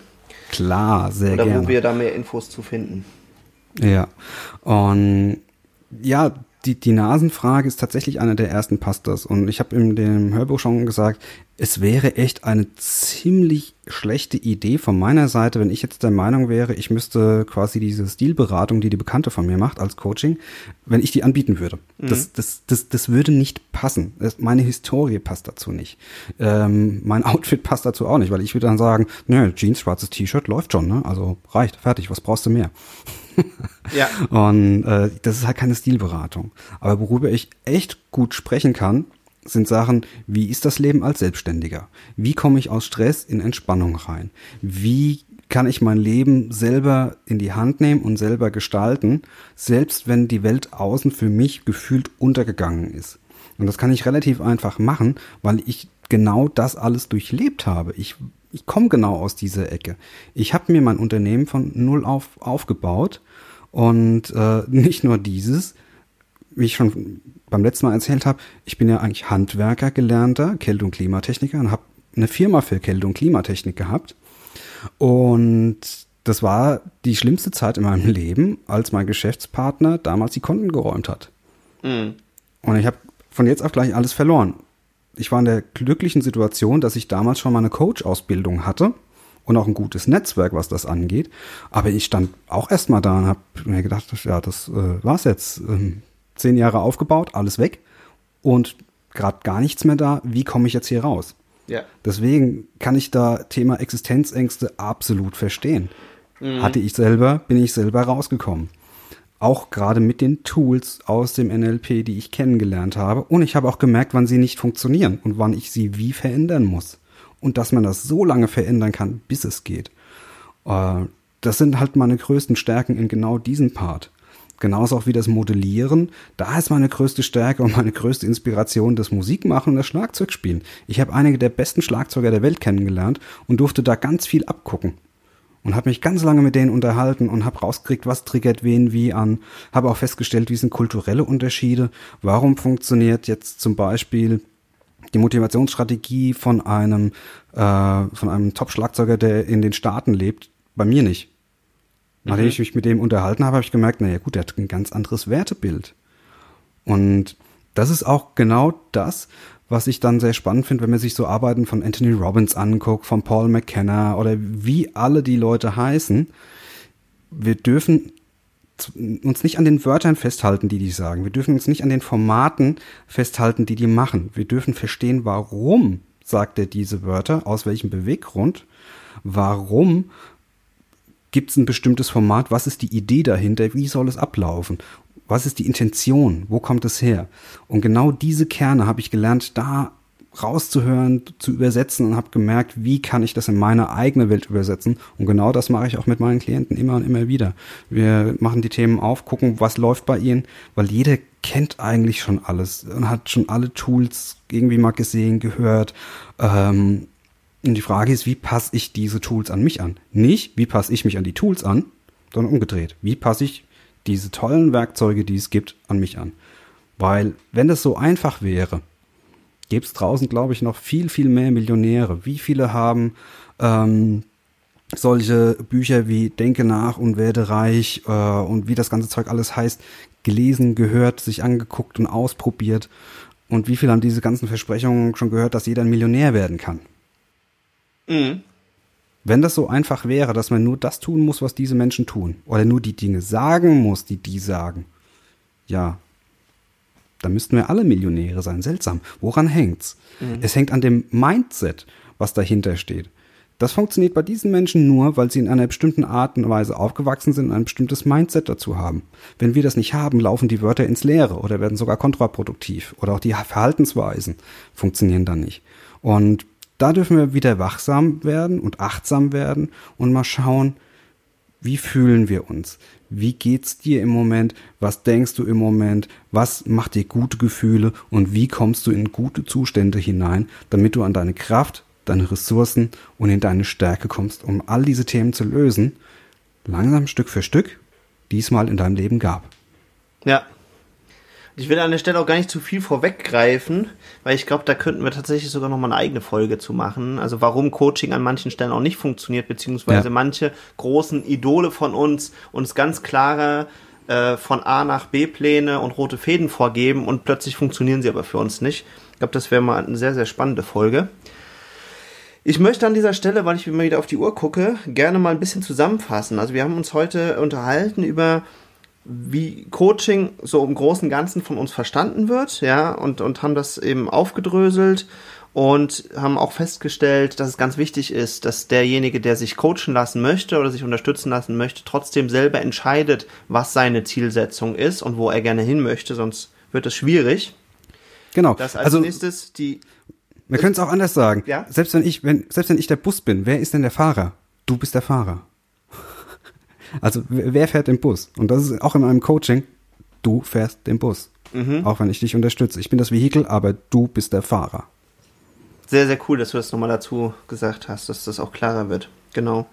Klar, sehr Oder gerne. Oder wo wir da mehr Infos zu finden. Ja. Und ja, die, die Nasenfrage ist tatsächlich eine der ersten Pastas. Und ich habe in dem Hörbuch schon gesagt, es wäre echt eine ziemlich schlechte Idee von meiner Seite, wenn ich jetzt der Meinung wäre, ich müsste quasi diese Stilberatung, die die Bekannte von mir macht als Coaching, wenn ich die anbieten würde. Mhm. Das, das, das, das würde nicht passen. Das, meine Historie passt dazu nicht. Ähm, mein Outfit passt dazu auch nicht, weil ich würde dann sagen, nö, Jeans, schwarzes T-Shirt läuft schon, ne? Also reicht, fertig, was brauchst du mehr? Ja. Und äh, das ist halt keine Stilberatung. Aber worüber ich echt gut sprechen kann, sind Sachen, wie ist das Leben als Selbstständiger? Wie komme ich aus Stress in Entspannung rein? Wie kann ich mein Leben selber in die Hand nehmen und selber gestalten, selbst wenn die Welt außen für mich gefühlt untergegangen ist? Und das kann ich relativ einfach machen, weil ich genau das alles durchlebt habe. Ich, ich komme genau aus dieser Ecke. Ich habe mir mein Unternehmen von null auf aufgebaut und äh, nicht nur dieses, wie ich schon beim letzten Mal erzählt habe, ich bin ja eigentlich Handwerker gelernter, Kälte- und Klimatechniker und habe eine Firma für Kälte- und Klimatechnik gehabt. Und das war die schlimmste Zeit in meinem Leben, als mein Geschäftspartner damals die Konten geräumt hat. Mhm. Und ich habe von jetzt auf gleich alles verloren. Ich war in der glücklichen Situation, dass ich damals schon mal eine Coach-Ausbildung hatte und auch ein gutes Netzwerk, was das angeht. Aber ich stand auch erstmal da und habe mir gedacht, ja, das äh, war's jetzt. Ähm, zehn Jahre aufgebaut, alles weg und gerade gar nichts mehr da. Wie komme ich jetzt hier raus? Ja. Deswegen kann ich da Thema Existenzängste absolut verstehen. Mhm. Hatte ich selber, bin ich selber rausgekommen. Auch gerade mit den Tools aus dem NLP, die ich kennengelernt habe. Und ich habe auch gemerkt, wann sie nicht funktionieren und wann ich sie wie verändern muss. Und dass man das so lange verändern kann, bis es geht. Äh, das sind halt meine größten Stärken in genau diesem Part. Genauso auch wie das Modellieren. Da ist meine größte Stärke und meine größte Inspiration das Musikmachen und das Schlagzeugspielen. Ich habe einige der besten Schlagzeuger der Welt kennengelernt und durfte da ganz viel abgucken. Und habe mich ganz lange mit denen unterhalten und habe rausgekriegt, was triggert wen wie an. Habe auch festgestellt, wie sind kulturelle Unterschiede. Warum funktioniert jetzt zum Beispiel die Motivationsstrategie von einem, äh, von einem Top-Schlagzeuger, der in den Staaten lebt, bei mir nicht. Nachdem mhm. ich mich mit dem unterhalten habe, habe ich gemerkt, naja gut, der hat ein ganz anderes Wertebild. Und das ist auch genau das, was ich dann sehr spannend finde, wenn man sich so Arbeiten von Anthony Robbins anguckt, von Paul McKenna oder wie alle die Leute heißen. Wir dürfen uns nicht an den Wörtern festhalten, die die sagen. Wir dürfen uns nicht an den Formaten festhalten, die die machen. Wir dürfen verstehen, warum sagt er diese Wörter, aus welchem Beweggrund, warum Gibt es ein bestimmtes Format? Was ist die Idee dahinter? Wie soll es ablaufen? Was ist die Intention? Wo kommt es her? Und genau diese Kerne habe ich gelernt, da rauszuhören, zu übersetzen und habe gemerkt, wie kann ich das in meine eigene Welt übersetzen. Und genau das mache ich auch mit meinen Klienten immer und immer wieder. Wir machen die Themen auf, gucken, was läuft bei ihnen, weil jeder kennt eigentlich schon alles und hat schon alle Tools irgendwie mal gesehen, gehört. Ähm, und die Frage ist, wie passe ich diese Tools an mich an? Nicht, wie passe ich mich an die Tools an, sondern umgedreht. Wie passe ich diese tollen Werkzeuge, die es gibt, an mich an? Weil, wenn das so einfach wäre, gäbe es draußen, glaube ich, noch viel, viel mehr Millionäre. Wie viele haben ähm, solche Bücher wie Denke nach und werde reich äh, und wie das ganze Zeug alles heißt, gelesen, gehört, sich angeguckt und ausprobiert? Und wie viele haben diese ganzen Versprechungen schon gehört, dass jeder ein Millionär werden kann? Mhm. Wenn das so einfach wäre, dass man nur das tun muss, was diese Menschen tun, oder nur die Dinge sagen muss, die die sagen, ja, dann müssten wir alle Millionäre sein. Seltsam. Woran hängt's? Mhm. Es hängt an dem Mindset, was dahinter steht. Das funktioniert bei diesen Menschen nur, weil sie in einer bestimmten Art und Weise aufgewachsen sind und ein bestimmtes Mindset dazu haben. Wenn wir das nicht haben, laufen die Wörter ins Leere oder werden sogar kontraproduktiv. Oder auch die Verhaltensweisen funktionieren dann nicht. Und da dürfen wir wieder wachsam werden und achtsam werden und mal schauen, wie fühlen wir uns? Wie geht's dir im Moment? Was denkst du im Moment? Was macht dir gute Gefühle? Und wie kommst du in gute Zustände hinein, damit du an deine Kraft, deine Ressourcen und in deine Stärke kommst, um all diese Themen zu lösen, langsam Stück für Stück, diesmal in deinem Leben gab. Ja, ich will an der Stelle auch gar nicht zu viel vorweggreifen, weil ich glaube, da könnten wir tatsächlich sogar noch mal eine eigene Folge zu machen. Also warum Coaching an manchen Stellen auch nicht funktioniert, beziehungsweise ja. manche großen Idole von uns uns ganz klare äh, von A nach B Pläne und rote Fäden vorgeben und plötzlich funktionieren sie aber für uns nicht. Ich glaube, das wäre mal eine sehr, sehr spannende Folge. Ich möchte an dieser Stelle, weil ich immer wieder auf die Uhr gucke, gerne mal ein bisschen zusammenfassen. Also wir haben uns heute unterhalten über wie Coaching so im Großen und Ganzen von uns verstanden wird, ja, und, und haben das eben aufgedröselt und haben auch festgestellt, dass es ganz wichtig ist, dass derjenige, der sich coachen lassen möchte oder sich unterstützen lassen möchte, trotzdem selber entscheidet, was seine Zielsetzung ist und wo er gerne hin möchte, sonst wird es schwierig. Genau. Das als also nächstes die wir können es auch anders sagen. Ja? Selbst wenn ich, wenn, selbst wenn ich der Bus bin, wer ist denn der Fahrer? Du bist der Fahrer. Also wer fährt den Bus? Und das ist auch in meinem Coaching. Du fährst den Bus. Mhm. Auch wenn ich dich unterstütze. Ich bin das Vehikel, aber du bist der Fahrer. Sehr, sehr cool, dass du das nochmal dazu gesagt hast, dass das auch klarer wird. Genau.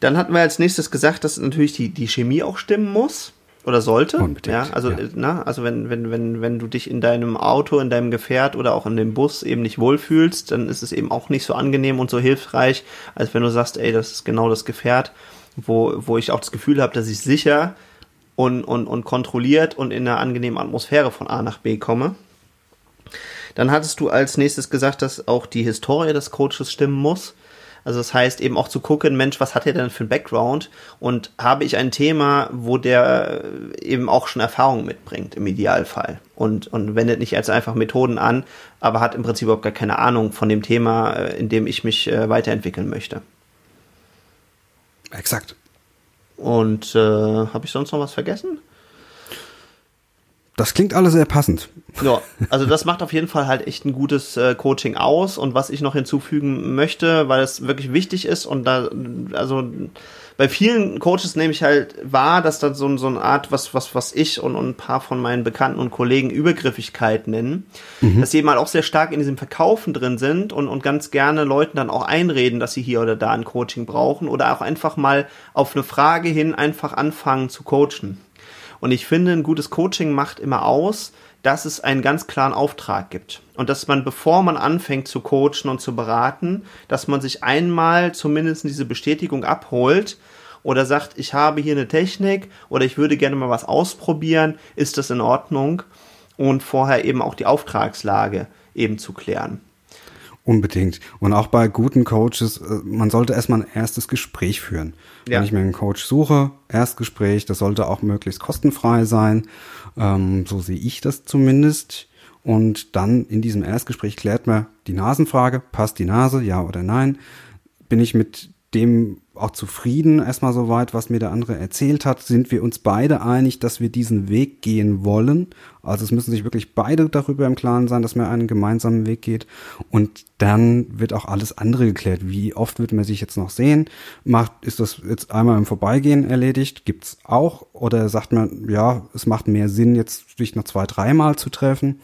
Dann hatten wir als nächstes gesagt, dass natürlich die, die Chemie auch stimmen muss oder sollte. Unbedingt, ja, also, ja. äh, Na, also wenn, wenn, wenn, wenn du dich in deinem Auto, in deinem Gefährt oder auch in dem Bus eben nicht wohlfühlst, dann ist es eben auch nicht so angenehm und so hilfreich, als wenn du sagst, ey, das ist genau das Gefährt, wo, wo ich auch das Gefühl habe, dass ich sicher und, und, und kontrolliert und in einer angenehmen Atmosphäre von A nach B komme. Dann hattest du als nächstes gesagt, dass auch die Historie des Coaches stimmen muss. Also das heißt eben auch zu gucken, Mensch, was hat er denn für ein Background und habe ich ein Thema, wo der eben auch schon Erfahrung mitbringt im Idealfall und, und wendet nicht als einfach Methoden an, aber hat im Prinzip überhaupt gar keine Ahnung von dem Thema, äh, in dem ich mich äh, weiterentwickeln möchte. Exakt. Und äh, habe ich sonst noch was vergessen? Das klingt alles sehr passend. Ja, also das macht auf jeden Fall halt echt ein gutes äh, Coaching aus. Und was ich noch hinzufügen möchte, weil es wirklich wichtig ist und da, also bei vielen Coaches nehme ich halt wahr, dass da so, so eine Art, was, was, was ich und, und ein paar von meinen Bekannten und Kollegen Übergriffigkeit nennen, dass sie eben halt auch sehr stark in diesem Verkaufen drin sind und, und ganz gerne Leuten dann auch einreden, dass sie hier oder da ein Coaching brauchen oder auch einfach mal auf eine Frage hin einfach anfangen zu coachen. Und ich finde, ein gutes Coaching macht immer aus, dass es einen ganz klaren Auftrag gibt. Und dass man, bevor man anfängt zu coachen und zu beraten, dass man sich einmal zumindest diese Bestätigung abholt oder sagt, ich habe hier eine Technik oder ich würde gerne mal was ausprobieren, ist das in Ordnung? Und vorher eben auch die Auftragslage eben zu klären. Unbedingt. Und auch bei guten Coaches, äh, man sollte erstmal ein erstes Gespräch führen. Ja. Wenn ich mir einen Coach suche, Erstgespräch, das sollte auch möglichst kostenfrei sein. Ähm, so sehe ich das zumindest. Und dann in diesem Erstgespräch klärt man die Nasenfrage, passt die Nase, ja oder nein? Bin ich mit dem auch zufrieden erstmal soweit, was mir der andere erzählt hat? Sind wir uns beide einig, dass wir diesen Weg gehen wollen? Also es müssen sich wirklich beide darüber im Klaren sein, dass man einen gemeinsamen Weg geht. Und dann wird auch alles andere geklärt. Wie oft wird man sich jetzt noch sehen? Macht, ist das jetzt einmal im Vorbeigehen erledigt? Gibt's auch? Oder sagt man, ja, es macht mehr Sinn, jetzt sich noch zwei, dreimal zu treffen?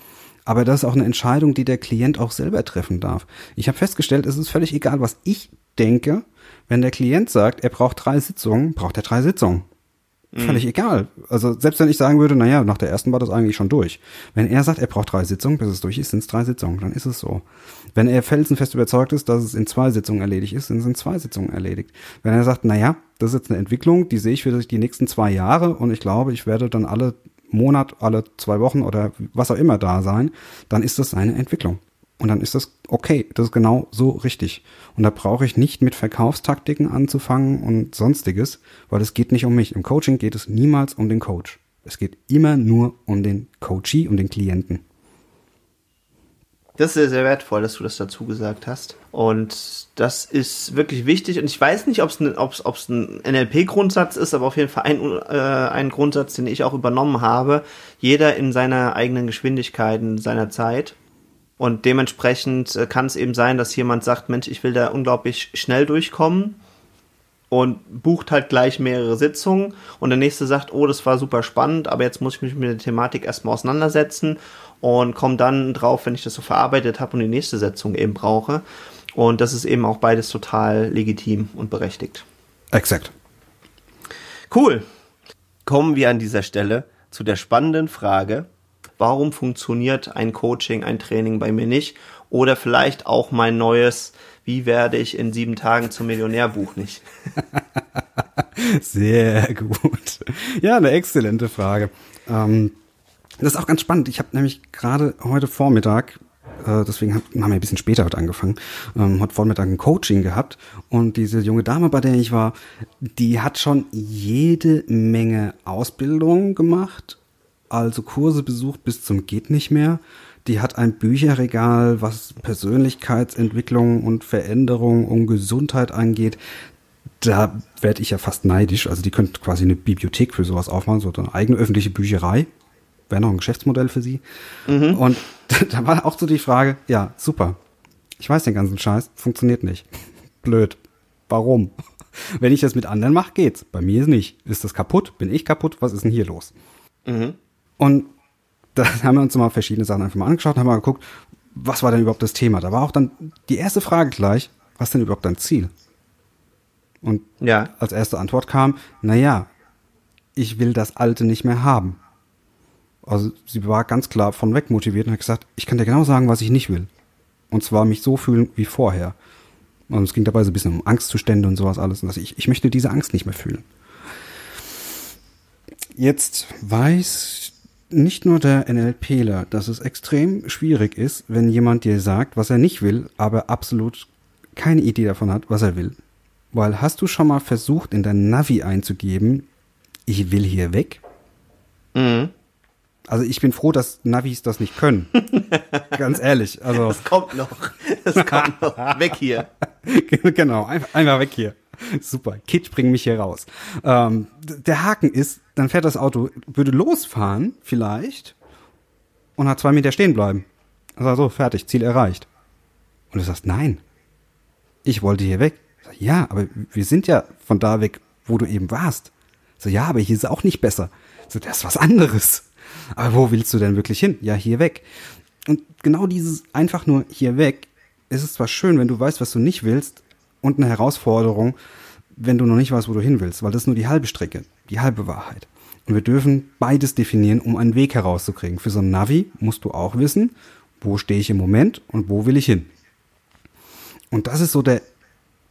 Aber das ist auch eine Entscheidung, die der Klient auch selber treffen darf. Ich habe festgestellt, es ist völlig egal, was ich denke. Wenn der Klient sagt, er braucht drei Sitzungen, braucht er drei Sitzungen. Völlig egal. Also selbst wenn ich sagen würde, naja, nach der ersten war das eigentlich schon durch. Wenn er sagt, er braucht drei Sitzungen, bis es durch ist, sind es drei Sitzungen, dann ist es so. Wenn er felsenfest überzeugt ist, dass es in zwei Sitzungen erledigt ist, dann sind zwei Sitzungen erledigt. Wenn er sagt, naja, das ist jetzt eine Entwicklung, die sehe ich für die nächsten zwei Jahre und ich glaube, ich werde dann alle Monat, alle zwei Wochen oder was auch immer da sein, dann ist das seine Entwicklung. Und dann ist das okay, das ist genau so richtig. Und da brauche ich nicht mit Verkaufstaktiken anzufangen und sonstiges, weil es geht nicht um mich. Im Coaching geht es niemals um den Coach. Es geht immer nur um den Coachee, um den Klienten. Das ist sehr, sehr wertvoll, dass du das dazu gesagt hast. Und das ist wirklich wichtig. Und ich weiß nicht, ob es ein, ein NLP-Grundsatz ist, aber auf jeden Fall ein, äh, ein Grundsatz, den ich auch übernommen habe. Jeder in seiner eigenen Geschwindigkeit, in seiner Zeit. Und dementsprechend äh, kann es eben sein, dass jemand sagt, Mensch, ich will da unglaublich schnell durchkommen und bucht halt gleich mehrere Sitzungen und der nächste sagt, oh, das war super spannend, aber jetzt muss ich mich mit der Thematik erstmal auseinandersetzen und komme dann drauf, wenn ich das so verarbeitet habe und die nächste Sitzung eben brauche. Und das ist eben auch beides total legitim und berechtigt. Exakt. Cool. Kommen wir an dieser Stelle zu der spannenden Frage, warum funktioniert ein Coaching, ein Training bei mir nicht? Oder vielleicht auch mein neues, wie werde ich in sieben Tagen zum Millionärbuch nicht? Sehr gut. Ja, eine exzellente Frage. Ähm, das ist auch ganz spannend. Ich habe nämlich gerade heute Vormittag äh, deswegen haben wir ein bisschen später heute angefangen, ähm, hat Vormittag ein Coaching gehabt und diese junge Dame, bei der ich war, die hat schon jede Menge Ausbildung gemacht, also Kurse besucht bis zum geht nicht mehr. Die hat ein Bücherregal, was Persönlichkeitsentwicklung und Veränderung und Gesundheit angeht. Da werde ich ja fast neidisch. Also die könnte quasi eine Bibliothek für sowas aufmachen, so eine eigene öffentliche Bücherei wäre noch ein Geschäftsmodell für sie. Mhm. Und da war auch so die Frage, ja, super. Ich weiß den ganzen Scheiß, funktioniert nicht. Blöd. Warum? Wenn ich das mit anderen mache, geht's. Bei mir ist nicht. Ist das kaputt? Bin ich kaputt? Was ist denn hier los? Mhm. Und da haben wir uns mal verschiedene Sachen einfach mal angeschaut und haben mal geguckt, was war denn überhaupt das Thema? Da war auch dann die erste Frage gleich, was denn überhaupt dein Ziel? Und ja. als erste Antwort kam, na ja, ich will das Alte nicht mehr haben. Also sie war ganz klar von weg motiviert und hat gesagt, ich kann dir genau sagen, was ich nicht will. Und zwar mich so fühlen wie vorher. Und es ging dabei so ein bisschen um Angstzustände und sowas alles. Und ich, ich möchte diese Angst nicht mehr fühlen. Jetzt weiß nicht nur der NLPler, dass es extrem schwierig ist, wenn jemand dir sagt, was er nicht will, aber absolut keine Idee davon hat, was er will. Weil hast du schon mal versucht, in dein Navi einzugeben, ich will hier weg? Mhm. Also ich bin froh, dass Navis das nicht können. Ganz ehrlich. Also das kommt noch. Das kommt noch. Weg hier. genau, einfach, einfach weg hier. Super. Kit, bring mich hier raus. Ähm, der Haken ist, dann fährt das Auto, würde losfahren, vielleicht, und hat zwei Meter stehen bleiben. Also so, fertig, Ziel erreicht. Und du sagst, nein. Ich wollte hier weg. Sag, ja, aber wir sind ja von da weg, wo du eben warst. So, ja, aber hier ist auch nicht besser. So, das ist was anderes. Aber wo willst du denn wirklich hin? Ja, hier weg. Und genau dieses einfach nur hier weg, ist es zwar schön, wenn du weißt, was du nicht willst, und eine Herausforderung, wenn du noch nicht weißt, wo du hin willst, weil das ist nur die halbe Strecke, die halbe Wahrheit. Und wir dürfen beides definieren, um einen Weg herauszukriegen. Für so ein Navi musst du auch wissen, wo stehe ich im Moment und wo will ich hin. Und das ist so der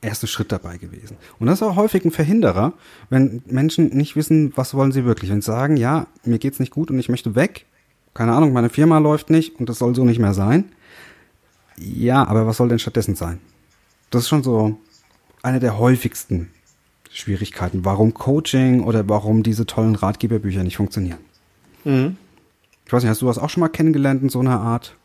erste Schritt dabei gewesen. Und das ist auch häufig ein Verhinderer, wenn Menschen nicht wissen, was wollen sie wirklich. Wenn sie sagen, ja, mir geht's nicht gut und ich möchte weg, keine Ahnung, meine Firma läuft nicht und das soll so nicht mehr sein. Ja, aber was soll denn stattdessen sein? Das ist schon so eine der häufigsten Schwierigkeiten, warum Coaching oder warum diese tollen Ratgeberbücher nicht funktionieren. Mhm. Ich weiß nicht, hast du das auch schon mal kennengelernt in so einer Art?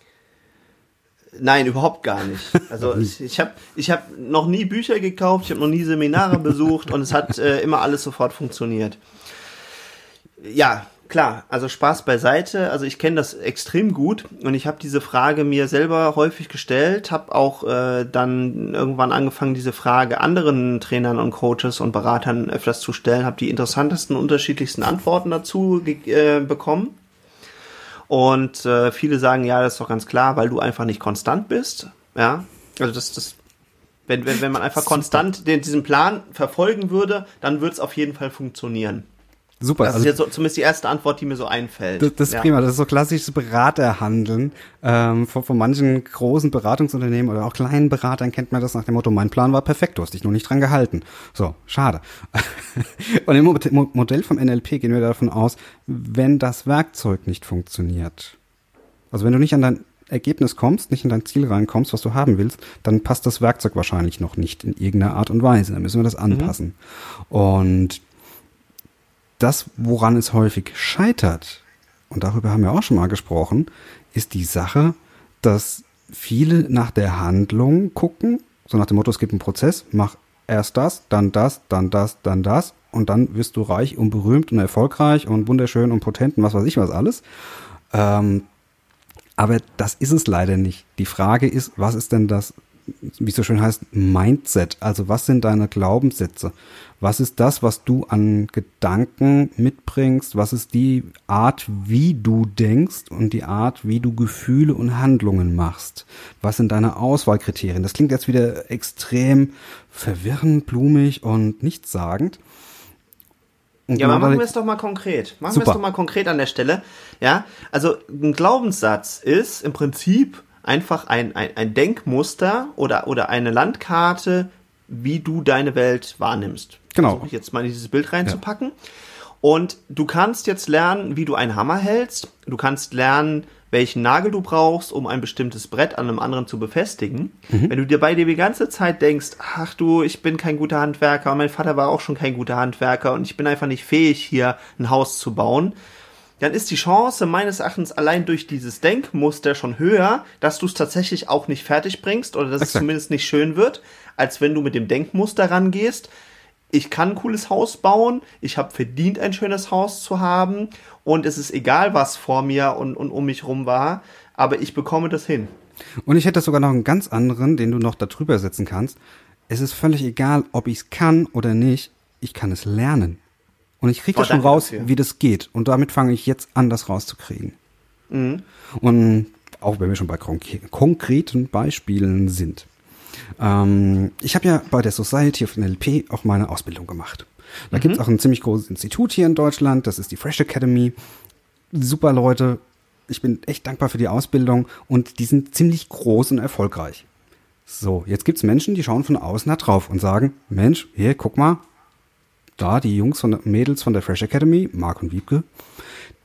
Nein, überhaupt gar nicht. Also ich, habe ich hab noch nie Bücher gekauft, ich habe noch nie Seminare besucht und es hat äh, immer alles sofort funktioniert. Ja, klar, also Spaß beiseite. Also ich kenne das extrem gut und ich habe diese Frage mir selber häufig gestellt, habe auch äh, dann irgendwann angefangen, diese Frage anderen Trainern und Coaches und Beratern öfters zu stellen, habe die interessantesten, unterschiedlichsten Antworten dazu äh, bekommen. Und äh, viele sagen, ja, das ist doch ganz klar, weil du einfach nicht konstant bist. Ja, also das, das, wenn, wenn, wenn man einfach konstant den, diesen Plan verfolgen würde, dann würde es auf jeden Fall funktionieren. Super. Das also, ist jetzt so, zumindest die erste Antwort, die mir so einfällt. Das, das ist ja. prima. Das ist so klassisches Beraterhandeln. Ähm, von, von manchen großen Beratungsunternehmen oder auch kleinen Beratern kennt man das nach dem Motto, mein Plan war perfekt, du hast dich nur nicht dran gehalten. So, schade. Und im Modell vom NLP gehen wir davon aus, wenn das Werkzeug nicht funktioniert. Also wenn du nicht an dein Ergebnis kommst, nicht in dein Ziel reinkommst, was du haben willst, dann passt das Werkzeug wahrscheinlich noch nicht in irgendeiner Art und Weise. Dann müssen wir das mhm. anpassen. Mhm. Und das, woran es häufig scheitert, und darüber haben wir auch schon mal gesprochen, ist die Sache, dass viele nach der Handlung gucken, so nach dem Motto, es gibt einen Prozess, mach erst das, dann das, dann das, dann das, und dann wirst du reich und berühmt und erfolgreich und wunderschön und potent und was weiß ich was alles. Ähm, aber das ist es leider nicht. Die Frage ist, was ist denn das wie es so schön heißt, Mindset. Also was sind deine Glaubenssätze? Was ist das, was du an Gedanken mitbringst? Was ist die Art, wie du denkst und die Art, wie du Gefühle und Handlungen machst? Was sind deine Auswahlkriterien? Das klingt jetzt wieder extrem verwirrend, blumig und nichtssagend. Und ja, aber machen wir es doch mal konkret. Machen wir es doch mal konkret an der Stelle. Ja, also ein Glaubenssatz ist im Prinzip einfach ein, ein, ein Denkmuster oder, oder eine Landkarte, wie du deine Welt wahrnimmst. Genau. Versuche ich jetzt mal in dieses Bild reinzupacken. Ja. Und du kannst jetzt lernen, wie du einen Hammer hältst. Du kannst lernen, welchen Nagel du brauchst, um ein bestimmtes Brett an einem anderen zu befestigen. Mhm. Wenn du dir bei dir die ganze Zeit denkst, ach du, ich bin kein guter Handwerker und mein Vater war auch schon kein guter Handwerker und ich bin einfach nicht fähig, hier ein Haus zu bauen, dann ist die Chance meines Erachtens allein durch dieses Denkmuster schon höher, dass du es tatsächlich auch nicht fertig bringst oder dass Exakt. es zumindest nicht schön wird, als wenn du mit dem Denkmuster rangehst. Ich kann ein cooles Haus bauen, ich habe verdient, ein schönes Haus zu haben und es ist egal, was vor mir und, und um mich rum war, aber ich bekomme das hin. Und ich hätte sogar noch einen ganz anderen, den du noch darüber setzen kannst. Es ist völlig egal, ob ich es kann oder nicht, ich kann es lernen. Und ich kriege oh, schon raus, dafür. wie das geht. Und damit fange ich jetzt an, das rauszukriegen. Mhm. Und auch wenn wir schon bei konkreten Beispielen sind. Ähm, ich habe ja bei der Society of NLP auch meine Ausbildung gemacht. Da mhm. gibt es auch ein ziemlich großes Institut hier in Deutschland, das ist die Fresh Academy. Super Leute, ich bin echt dankbar für die Ausbildung und die sind ziemlich groß und erfolgreich. So, jetzt gibt's Menschen, die schauen von außen da drauf und sagen, Mensch, hier, guck mal, da, die Jungs von Mädels von der Fresh Academy, Marc und Wiebke,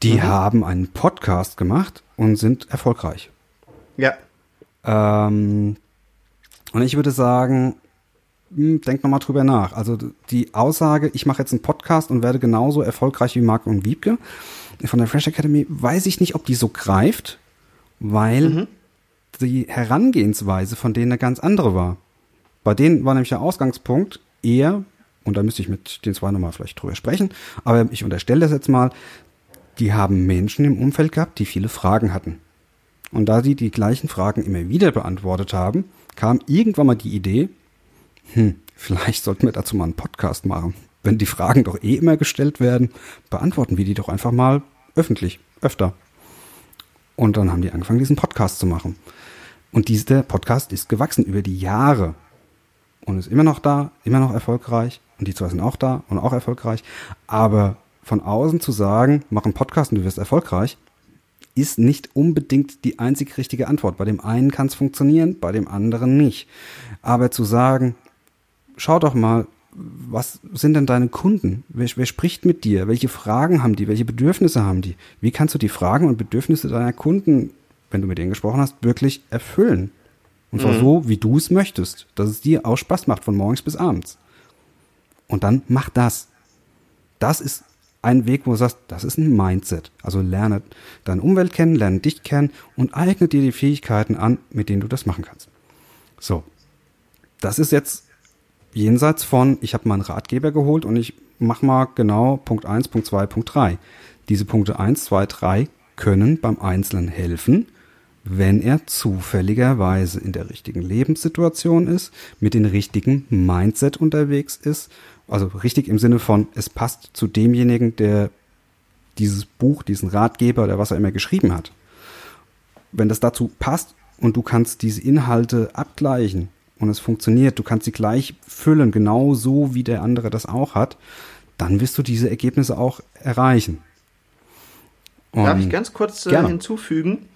die mhm. haben einen Podcast gemacht und sind erfolgreich. Ja. Ähm, und ich würde sagen, hm, denk nochmal drüber nach. Also die Aussage, ich mache jetzt einen Podcast und werde genauso erfolgreich wie Marc und Wiebke von der Fresh Academy, weiß ich nicht, ob die so greift, weil mhm. die Herangehensweise von denen eine ganz andere war. Bei denen war nämlich der Ausgangspunkt eher, und da müsste ich mit den zwei nochmal vielleicht drüber sprechen, aber ich unterstelle das jetzt mal, die haben Menschen im Umfeld gehabt, die viele Fragen hatten. Und da sie die gleichen Fragen immer wieder beantwortet haben, kam irgendwann mal die Idee, hm, vielleicht sollten wir dazu mal einen Podcast machen. Wenn die Fragen doch eh immer gestellt werden, beantworten wir die doch einfach mal öffentlich, öfter. Und dann haben die angefangen, diesen Podcast zu machen. Und dieser Podcast ist gewachsen über die Jahre und ist immer noch da, immer noch erfolgreich. Und die zwei sind auch da und auch erfolgreich. Aber von außen zu sagen, mach einen Podcast und du wirst erfolgreich, ist nicht unbedingt die einzig richtige Antwort. Bei dem einen kann es funktionieren, bei dem anderen nicht. Aber zu sagen, schau doch mal, was sind denn deine Kunden? Wer, wer, spricht mit dir? Welche Fragen haben die? Welche Bedürfnisse haben die? Wie kannst du die Fragen und Bedürfnisse deiner Kunden, wenn du mit denen gesprochen hast, wirklich erfüllen? Und zwar mhm. so, wie du es möchtest, dass es dir auch Spaß macht von morgens bis abends. Und dann mach das. Das ist ein Weg, wo du sagst, das ist ein Mindset. Also lerne deine Umwelt kennen, lerne dich kennen und eigne dir die Fähigkeiten an, mit denen du das machen kannst. So. Das ist jetzt jenseits von, ich habe mal einen Ratgeber geholt und ich mach mal genau Punkt 1, Punkt 2, Punkt 3. Diese Punkte 1, 2, 3 können beim Einzelnen helfen, wenn er zufälligerweise in der richtigen Lebenssituation ist, mit dem richtigen Mindset unterwegs ist, also richtig im Sinne von, es passt zu demjenigen, der dieses Buch, diesen Ratgeber oder was er immer geschrieben hat. Wenn das dazu passt und du kannst diese Inhalte abgleichen und es funktioniert, du kannst sie gleich füllen, genau so wie der andere das auch hat, dann wirst du diese Ergebnisse auch erreichen. Und Darf ich ganz kurz äh, hinzufügen?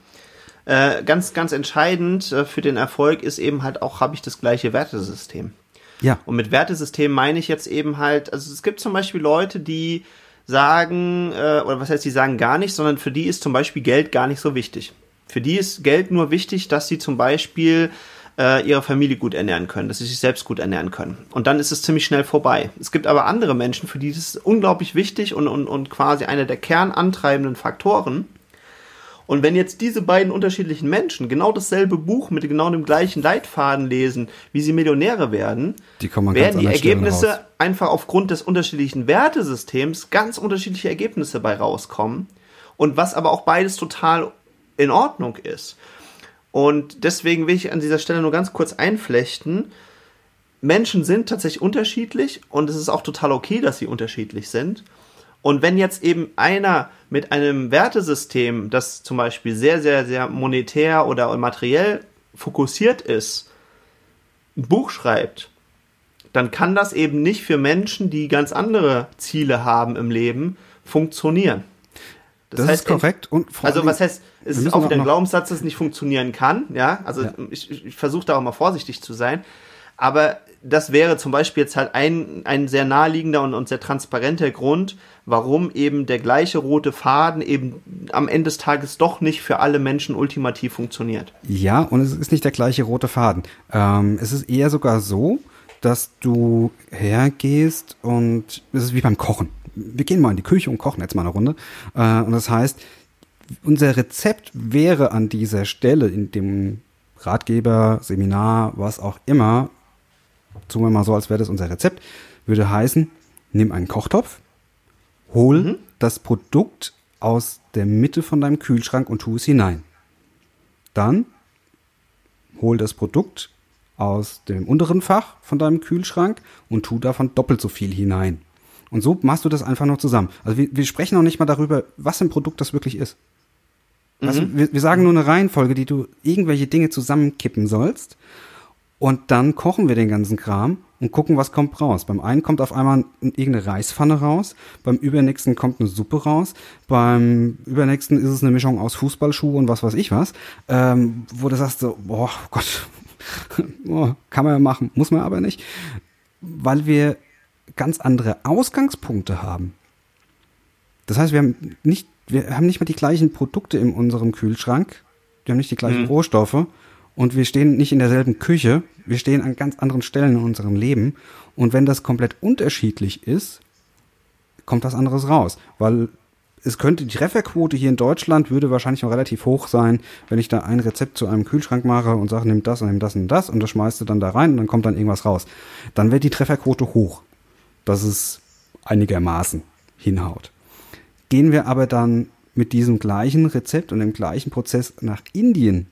Äh, ganz, ganz entscheidend äh, für den Erfolg ist eben halt auch, habe ich das gleiche Wertesystem. Ja. Und mit Wertesystem meine ich jetzt eben halt, also es gibt zum Beispiel Leute, die sagen, äh, oder was heißt, die sagen gar nicht, sondern für die ist zum Beispiel Geld gar nicht so wichtig. Für die ist Geld nur wichtig, dass sie zum Beispiel äh, ihre Familie gut ernähren können, dass sie sich selbst gut ernähren können. Und dann ist es ziemlich schnell vorbei. Es gibt aber andere Menschen, für die das ist unglaublich wichtig und, und, und quasi einer der kernantreibenden Faktoren. Und wenn jetzt diese beiden unterschiedlichen Menschen genau dasselbe Buch mit genau dem gleichen Leitfaden lesen, wie sie Millionäre werden, die werden die Ergebnisse einfach aufgrund des unterschiedlichen Wertesystems ganz unterschiedliche Ergebnisse bei rauskommen. Und was aber auch beides total in Ordnung ist. Und deswegen will ich an dieser Stelle nur ganz kurz einflechten. Menschen sind tatsächlich unterschiedlich und es ist auch total okay, dass sie unterschiedlich sind. Und wenn jetzt eben einer mit einem Wertesystem, das zum Beispiel sehr, sehr, sehr monetär oder materiell fokussiert ist, ein Buch schreibt, dann kann das eben nicht für Menschen, die ganz andere Ziele haben im Leben, funktionieren. Das, das heißt, ist korrekt. Und also was heißt, es ist auch ein Glaubenssatz, dass es nicht funktionieren kann. Ja, also ja. ich, ich versuche da auch mal vorsichtig zu sein. Aber das wäre zum Beispiel jetzt halt ein, ein sehr naheliegender und, und sehr transparenter Grund, warum eben der gleiche rote Faden eben am Ende des Tages doch nicht für alle Menschen ultimativ funktioniert. Ja, und es ist nicht der gleiche rote Faden. Ähm, es ist eher sogar so, dass du hergehst und es ist wie beim Kochen. Wir gehen mal in die Küche und kochen jetzt mal eine Runde. Äh, und das heißt, unser Rezept wäre an dieser Stelle in dem Ratgeber, Seminar, was auch immer, tun wir mal so, als wäre das unser Rezept, würde heißen, nimm einen Kochtopf, hol mhm. das Produkt aus der Mitte von deinem Kühlschrank und tu es hinein. Dann hol das Produkt aus dem unteren Fach von deinem Kühlschrank und tu davon doppelt so viel hinein. Und so machst du das einfach noch zusammen. Also wir, wir sprechen noch nicht mal darüber, was ein Produkt das wirklich ist. Also mhm. wir, wir sagen nur eine Reihenfolge, die du irgendwelche Dinge zusammenkippen sollst und dann kochen wir den ganzen Kram und gucken, was kommt raus. Beim einen kommt auf einmal irgendeine Reispfanne raus, beim übernächsten kommt eine Suppe raus, beim übernächsten ist es eine Mischung aus Fußballschuhe und was weiß ich was, ähm, wo du sagst so, boah Gott, oh, kann man ja machen, muss man aber nicht, weil wir ganz andere Ausgangspunkte haben. Das heißt, wir haben nicht, wir haben nicht mal die gleichen Produkte in unserem Kühlschrank, wir haben nicht die gleichen mhm. Rohstoffe und wir stehen nicht in derselben Küche, wir stehen an ganz anderen Stellen in unserem Leben. Und wenn das komplett unterschiedlich ist, kommt was anderes raus. Weil es könnte, die Trefferquote hier in Deutschland würde wahrscheinlich noch relativ hoch sein, wenn ich da ein Rezept zu einem Kühlschrank mache und sage, nimm das und nimm das und das und das schmeißt du dann da rein und dann kommt dann irgendwas raus. Dann wird die Trefferquote hoch, dass es einigermaßen hinhaut. Gehen wir aber dann mit diesem gleichen Rezept und dem gleichen Prozess nach Indien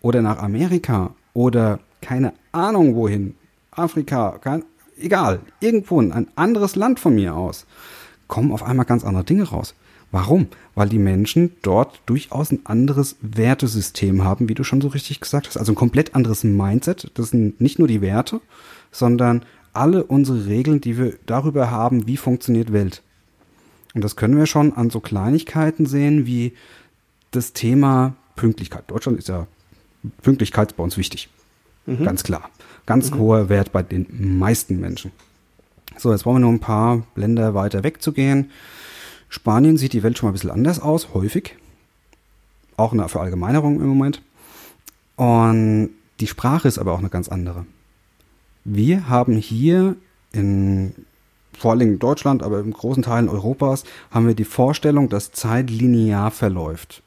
oder nach Amerika oder keine Ahnung wohin, Afrika, kein, egal, irgendwo ein anderes Land von mir aus, kommen auf einmal ganz andere Dinge raus. Warum? Weil die Menschen dort durchaus ein anderes Wertesystem haben, wie du schon so richtig gesagt hast. Also ein komplett anderes Mindset. Das sind nicht nur die Werte, sondern alle unsere Regeln, die wir darüber haben, wie funktioniert Welt. Und das können wir schon an so Kleinigkeiten sehen wie das Thema Pünktlichkeit. Deutschland ist ja Pünktlichkeit ist bei uns wichtig. Mhm. Ganz klar. Ganz mhm. hoher Wert bei den meisten Menschen. So, jetzt wollen wir nur ein paar Länder weiter wegzugehen. Spanien sieht die Welt schon mal ein bisschen anders aus, häufig. Auch eine Verallgemeinerung im Moment. Und die Sprache ist aber auch eine ganz andere. Wir haben hier in vor allem in Deutschland, aber in großen Teilen Europas, haben wir die Vorstellung, dass Zeit linear verläuft.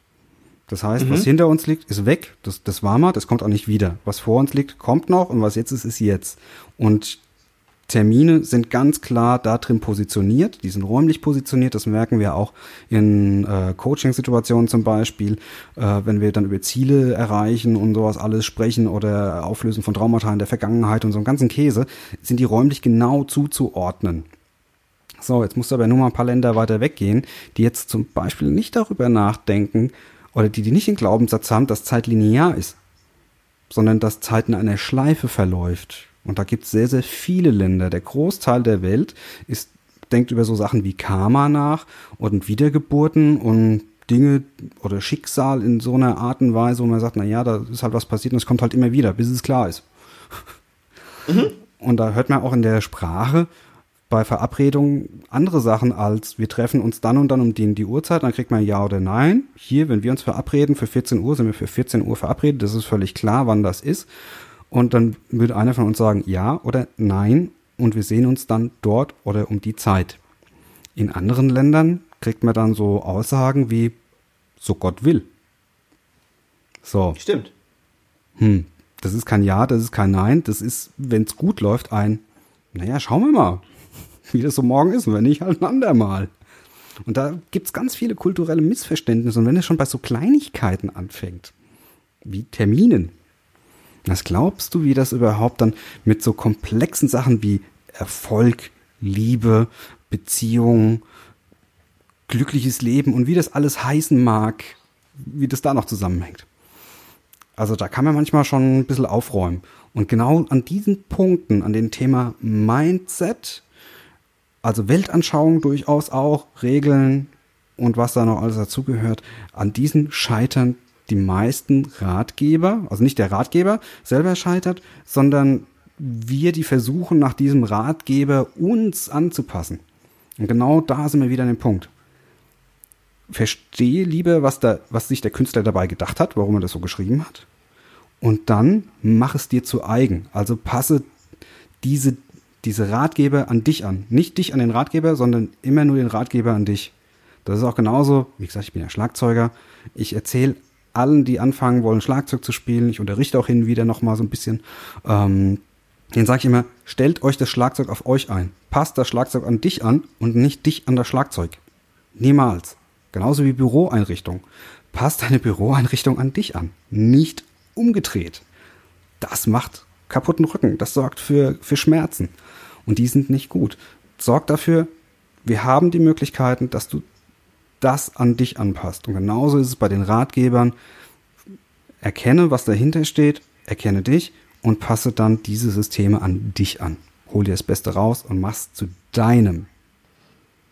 Das heißt, mhm. was hinter uns liegt, ist weg. Das, das war mal, das kommt auch nicht wieder. Was vor uns liegt, kommt noch und was jetzt ist, ist jetzt. Und Termine sind ganz klar da drin positioniert, die sind räumlich positioniert, das merken wir auch in äh, Coaching-Situationen zum Beispiel, äh, wenn wir dann über Ziele erreichen und sowas alles sprechen oder Auflösen von Traumata in der Vergangenheit und so einen ganzen Käse, sind die räumlich genau zuzuordnen. So, jetzt musst du aber nur mal ein paar Länder weiter weggehen, die jetzt zum Beispiel nicht darüber nachdenken, oder die, die nicht den Glaubenssatz haben, dass Zeit linear ist, sondern dass Zeit in einer Schleife verläuft. Und da gibt es sehr, sehr viele Länder. Der Großteil der Welt ist, denkt über so Sachen wie Karma nach und Wiedergeburten und Dinge oder Schicksal in so einer Art und Weise, wo man sagt, na ja, da ist halt was passiert und es kommt halt immer wieder, bis es klar ist. Mhm. Und da hört man auch in der Sprache bei Verabredungen andere Sachen als wir treffen uns dann und dann um die, die Uhrzeit, dann kriegt man ja oder nein. Hier, wenn wir uns verabreden für 14 Uhr, sind wir für 14 Uhr verabredet, das ist völlig klar, wann das ist. Und dann würde einer von uns sagen ja oder nein und wir sehen uns dann dort oder um die Zeit. In anderen Ländern kriegt man dann so Aussagen wie so Gott will. So. Stimmt. Hm, das ist kein Ja, das ist kein Nein, das ist, wenn es gut läuft, ein, naja, schauen wir mal wie das so morgen ist wenn nicht, halt ein andermal. Und da gibt's ganz viele kulturelle Missverständnisse. Und wenn es schon bei so Kleinigkeiten anfängt, wie Terminen, was glaubst du, wie das überhaupt dann mit so komplexen Sachen wie Erfolg, Liebe, Beziehung, glückliches Leben und wie das alles heißen mag, wie das da noch zusammenhängt? Also da kann man manchmal schon ein bisschen aufräumen. Und genau an diesen Punkten, an dem Thema Mindset, also Weltanschauung durchaus auch, Regeln und was da noch alles dazugehört. An diesen scheitern die meisten Ratgeber, also nicht der Ratgeber selber scheitert, sondern wir die versuchen, nach diesem Ratgeber uns anzupassen. Und genau da sind wir wieder an dem Punkt. Verstehe lieber, was, da, was sich der Künstler dabei gedacht hat, warum er das so geschrieben hat. Und dann mach es dir zu eigen. Also passe diese, diese Ratgeber an dich an. Nicht dich an den Ratgeber, sondern immer nur den Ratgeber an dich. Das ist auch genauso, wie gesagt, ich bin ja Schlagzeuger. Ich erzähle allen, die anfangen wollen, Schlagzeug zu spielen. Ich unterrichte auch hin und wieder nochmal so ein bisschen. Ähm, den sage ich immer, stellt euch das Schlagzeug auf euch ein. Passt das Schlagzeug an dich an und nicht dich an das Schlagzeug. Niemals. Genauso wie Büroeinrichtung. Passt deine Büroeinrichtung an dich an. Nicht umgedreht. Das macht kaputten Rücken. Das sorgt für, für Schmerzen. Und die sind nicht gut. Sorgt dafür, wir haben die Möglichkeiten, dass du das an dich anpasst. Und genauso ist es bei den Ratgebern. Erkenne, was dahinter steht, erkenne dich und passe dann diese Systeme an dich an. Hol dir das Beste raus und mach's zu deinem.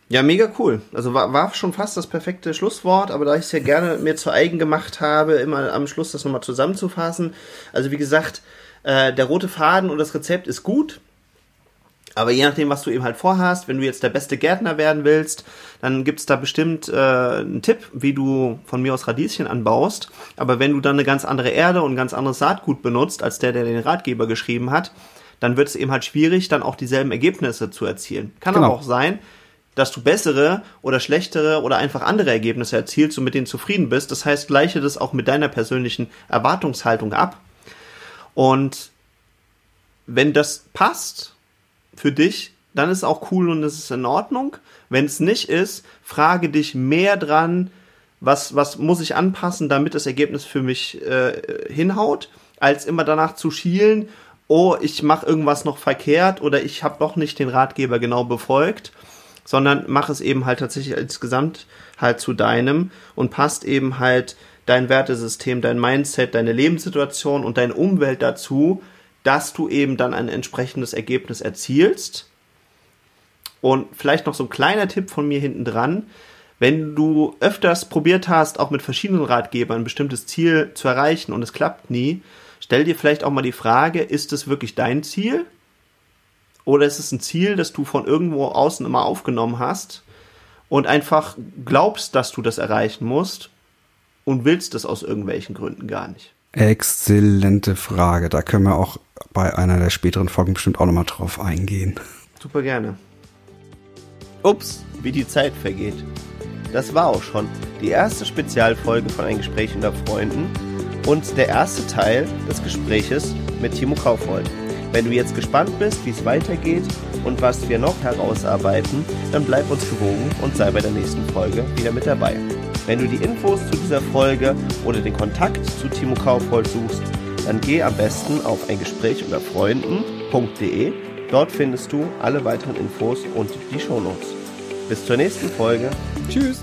Ja, mega cool. Also war, war schon fast das perfekte Schlusswort, aber da ich es ja gerne mir zu eigen gemacht habe, immer am Schluss das nochmal zusammenzufassen. Also wie gesagt, äh, der rote Faden und das Rezept ist gut. Aber je nachdem, was du eben halt vorhast, wenn du jetzt der beste Gärtner werden willst, dann gibt's da bestimmt äh, einen Tipp, wie du von mir aus Radieschen anbaust. Aber wenn du dann eine ganz andere Erde und ein ganz anderes Saatgut benutzt, als der, der den Ratgeber geschrieben hat, dann wird es eben halt schwierig, dann auch dieselben Ergebnisse zu erzielen. Kann genau. aber auch sein, dass du bessere oder schlechtere oder einfach andere Ergebnisse erzielst und mit denen zufrieden bist. Das heißt, gleiche das auch mit deiner persönlichen Erwartungshaltung ab. Und wenn das passt, für dich, dann ist es auch cool und es ist in Ordnung. Wenn es nicht ist, frage dich mehr dran, was, was muss ich anpassen, damit das Ergebnis für mich äh, hinhaut, als immer danach zu schielen, oh, ich mache irgendwas noch verkehrt oder ich habe doch nicht den Ratgeber genau befolgt, sondern mach es eben halt tatsächlich als Gesamt halt zu deinem und passt eben halt dein Wertesystem, dein Mindset, deine Lebenssituation und deine Umwelt dazu, dass du eben dann ein entsprechendes Ergebnis erzielst. Und vielleicht noch so ein kleiner Tipp von mir hinten dran. Wenn du öfters probiert hast, auch mit verschiedenen Ratgebern ein bestimmtes Ziel zu erreichen und es klappt nie, stell dir vielleicht auch mal die Frage, ist es wirklich dein Ziel? Oder ist es ein Ziel, das du von irgendwo außen immer aufgenommen hast und einfach glaubst, dass du das erreichen musst und willst es aus irgendwelchen Gründen gar nicht? Exzellente Frage. Da können wir auch bei einer der späteren Folgen bestimmt auch nochmal drauf eingehen. Super gerne. Ups, wie die Zeit vergeht. Das war auch schon die erste Spezialfolge von Ein Gespräch unter Freunden und der erste Teil des Gespräches mit Timo Kaufhold. Wenn du jetzt gespannt bist, wie es weitergeht und was wir noch herausarbeiten, dann bleib uns gewogen und sei bei der nächsten Folge wieder mit dabei. Wenn du die Infos zu dieser Folge oder den Kontakt zu Timo Kaufhold suchst, dann geh am besten auf ein Gespräch unter Freunden.de. Dort findest du alle weiteren Infos und die Shownotes. Bis zur nächsten Folge. Tschüss.